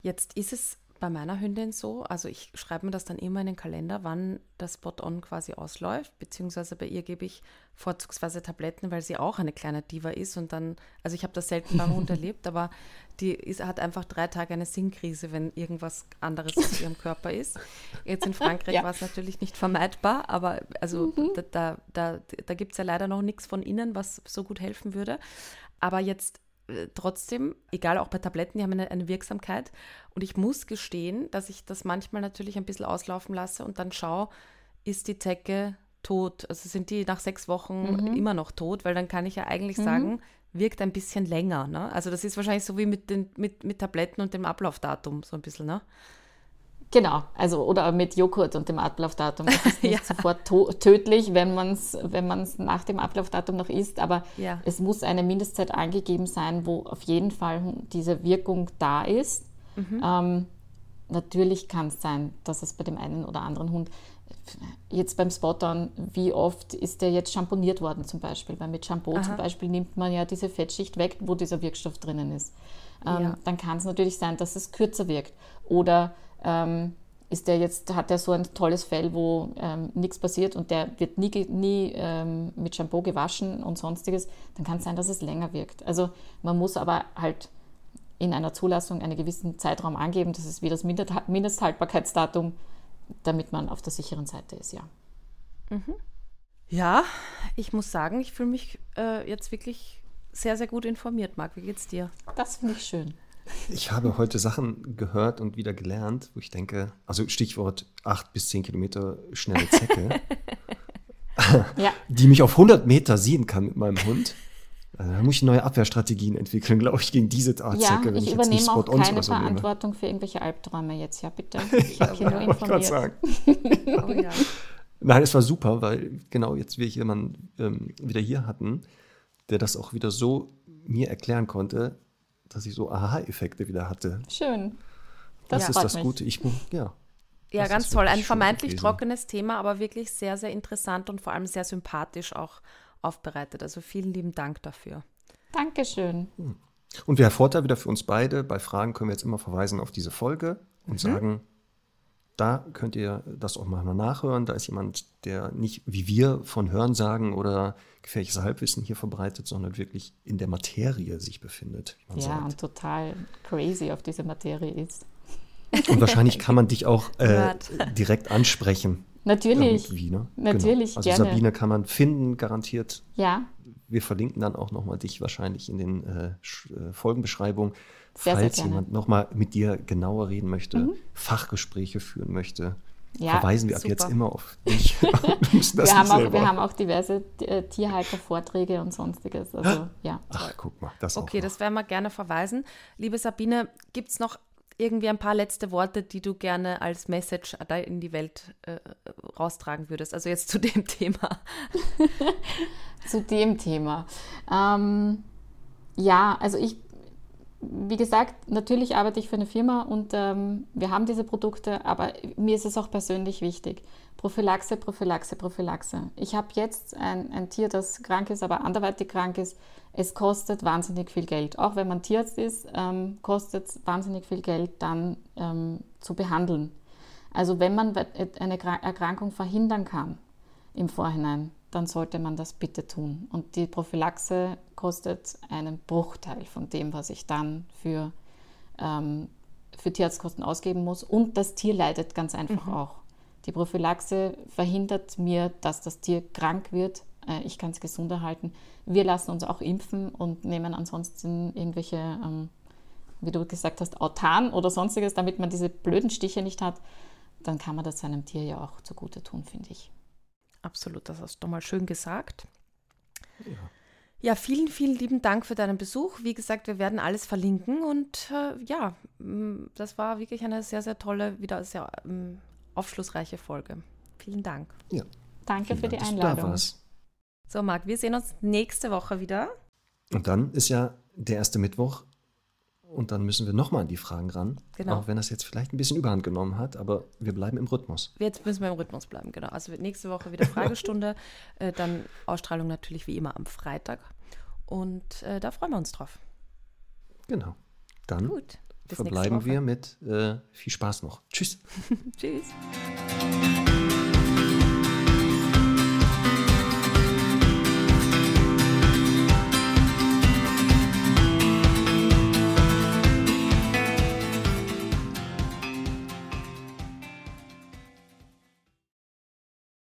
Jetzt ist es bei meiner Hündin so, also ich schreibe mir das dann immer in den Kalender, wann das Spot-on quasi ausläuft, beziehungsweise bei ihr gebe ich vorzugsweise Tabletten, weil sie auch eine kleine Diva ist und dann, also ich habe das selten beim Hund erlebt, aber die ist, hat einfach drei Tage eine Sinnkrise, wenn irgendwas anderes in ihrem Körper ist. Jetzt in Frankreich ja. war es natürlich nicht vermeidbar, aber also mhm. da, da, da, da gibt es ja leider noch nichts von innen, was so gut helfen würde. Aber jetzt trotzdem, egal auch bei Tabletten, die haben eine, eine, Wirksamkeit. Und ich muss gestehen, dass ich das manchmal natürlich ein bisschen auslaufen lasse und dann schaue, ist die Zecke tot? Also sind die nach sechs Wochen mhm. immer noch tot? Weil dann kann ich ja eigentlich mhm. sagen, wirkt ein bisschen länger. Ne? Also das ist wahrscheinlich so wie mit, den, mit, mit Tabletten und dem Ablaufdatum so ein bisschen, ne? Genau, also oder mit Joghurt und dem Ablaufdatum. Das ist nicht ja. sofort tödlich, wenn man es wenn nach dem Ablaufdatum noch isst, aber ja. es muss eine Mindestzeit angegeben sein, wo auf jeden Fall diese Wirkung da ist. Mhm. Ähm, natürlich kann es sein, dass es bei dem einen oder anderen Hund, jetzt beim Spot-on, wie oft ist der jetzt schamponiert worden zum Beispiel, weil mit Shampoo Aha. zum Beispiel nimmt man ja diese Fettschicht weg, wo dieser Wirkstoff drinnen ist. Ähm, ja. Dann kann es natürlich sein, dass es kürzer wirkt. Oder ähm, ist der jetzt, hat er so ein tolles Fell, wo ähm, nichts passiert und der wird nie, nie ähm, mit Shampoo gewaschen und sonstiges, dann kann es sein, dass es länger wirkt. Also man muss aber halt in einer Zulassung einen gewissen Zeitraum angeben, das ist wie das Mindesthaltbarkeitsdatum, damit man auf der sicheren Seite ist, ja. Mhm. Ja, ich muss sagen, ich fühle mich äh, jetzt wirklich sehr, sehr gut informiert, Marc. Wie geht's dir? Das finde ich schön. Ich habe heute Sachen gehört und wieder gelernt, wo ich denke, also Stichwort 8 bis 10 Kilometer schnelle Zecke, ja. die mich auf 100 Meter sehen kann mit meinem Hund. Also da muss ich neue Abwehrstrategien entwickeln, glaube ich, gegen diese Art ja, Zecke, wenn ich, ich jetzt nicht Spot auch keine so Verantwortung für irgendwelche Albträume jetzt, ja bitte. Ich habe hier nur informiert. Sagen. oh, ja. Nein, es war super, weil genau jetzt wir jemanden ähm, wieder hier hatten, der das auch wieder so mir erklären konnte, dass ich so Aha-Effekte wieder hatte. Schön. Das ja, ist das mich. Gute. Ich, ja, ja ganz toll. Ein vermeintlich trockenes Thema, aber wirklich sehr, sehr interessant und vor allem sehr sympathisch auch aufbereitet. Also vielen lieben Dank dafür. Dankeschön. Hm. Und der Vorteil wieder für uns beide, bei Fragen können wir jetzt immer verweisen auf diese Folge und mhm. sagen, da könnt ihr das auch mal nachhören. Da ist jemand, der nicht wie wir von Hörensagen oder gefährliches Halbwissen hier verbreitet, sondern wirklich in der Materie sich befindet. ja, sagt. und total crazy auf diese Materie ist. Und wahrscheinlich kann man dich auch äh, direkt ansprechen. Natürlich. Ne? Genau. Natürlich, genau. Also gerne. Sabine kann man finden, garantiert. Ja. Wir verlinken dann auch nochmal dich wahrscheinlich in den äh, äh Folgenbeschreibungen. Sehr, Falls sehr jemand nochmal mit dir genauer reden möchte, mhm. Fachgespräche führen möchte, ja, verweisen wir super. ab jetzt immer auf dich. wir, haben auch, wir, haben auch, diverse äh, Tierhaltervorträge und sonstiges. Also, ja. Ach, guck mal. Das okay, das werden wir gerne verweisen. Liebe Sabine, gibt es noch irgendwie ein paar letzte Worte, die du gerne als Message in die Welt äh, raustragen würdest? Also jetzt zu dem Thema. zu dem Thema. Ähm, ja, also ich wie gesagt, natürlich arbeite ich für eine Firma und ähm, wir haben diese Produkte, aber mir ist es auch persönlich wichtig. Prophylaxe, Prophylaxe, Prophylaxe. Ich habe jetzt ein, ein Tier, das krank ist, aber anderweitig krank ist. Es kostet wahnsinnig viel Geld. Auch wenn man Tierarzt ist, ähm, kostet es wahnsinnig viel Geld, dann ähm, zu behandeln. Also wenn man eine Erkrankung verhindern kann im Vorhinein, dann sollte man das bitte tun. Und die Prophylaxe kostet einen Bruchteil von dem, was ich dann für, ähm, für Tierarztkosten ausgeben muss. Und das Tier leidet ganz einfach mhm. auch. Die Prophylaxe verhindert mir, dass das Tier krank wird. Äh, ich kann es gesund erhalten. Wir lassen uns auch impfen und nehmen ansonsten irgendwelche, ähm, wie du gesagt hast, Autan oder sonstiges, damit man diese blöden Stiche nicht hat. Dann kann man das seinem Tier ja auch zugute tun, finde ich. Absolut, das hast du mal schön gesagt. Ja. Ja, vielen, vielen lieben Dank für deinen Besuch. Wie gesagt, wir werden alles verlinken und äh, ja, das war wirklich eine sehr, sehr tolle, wieder sehr ähm, aufschlussreiche Folge. Vielen Dank. Ja. Danke für Dank, die Einladung. So, Marc, wir sehen uns nächste Woche wieder. Und dann ist ja der erste Mittwoch und dann müssen wir nochmal an die Fragen ran. Genau. Auch wenn das jetzt vielleicht ein bisschen überhand genommen hat, aber wir bleiben im Rhythmus. Jetzt müssen wir im Rhythmus bleiben, genau. Also nächste Woche wieder Fragestunde, äh, dann Ausstrahlung natürlich wie immer am Freitag. Und äh, da freuen wir uns drauf. Genau. Dann Gut, verbleiben wir mit äh, viel Spaß noch. Tschüss. Tschüss.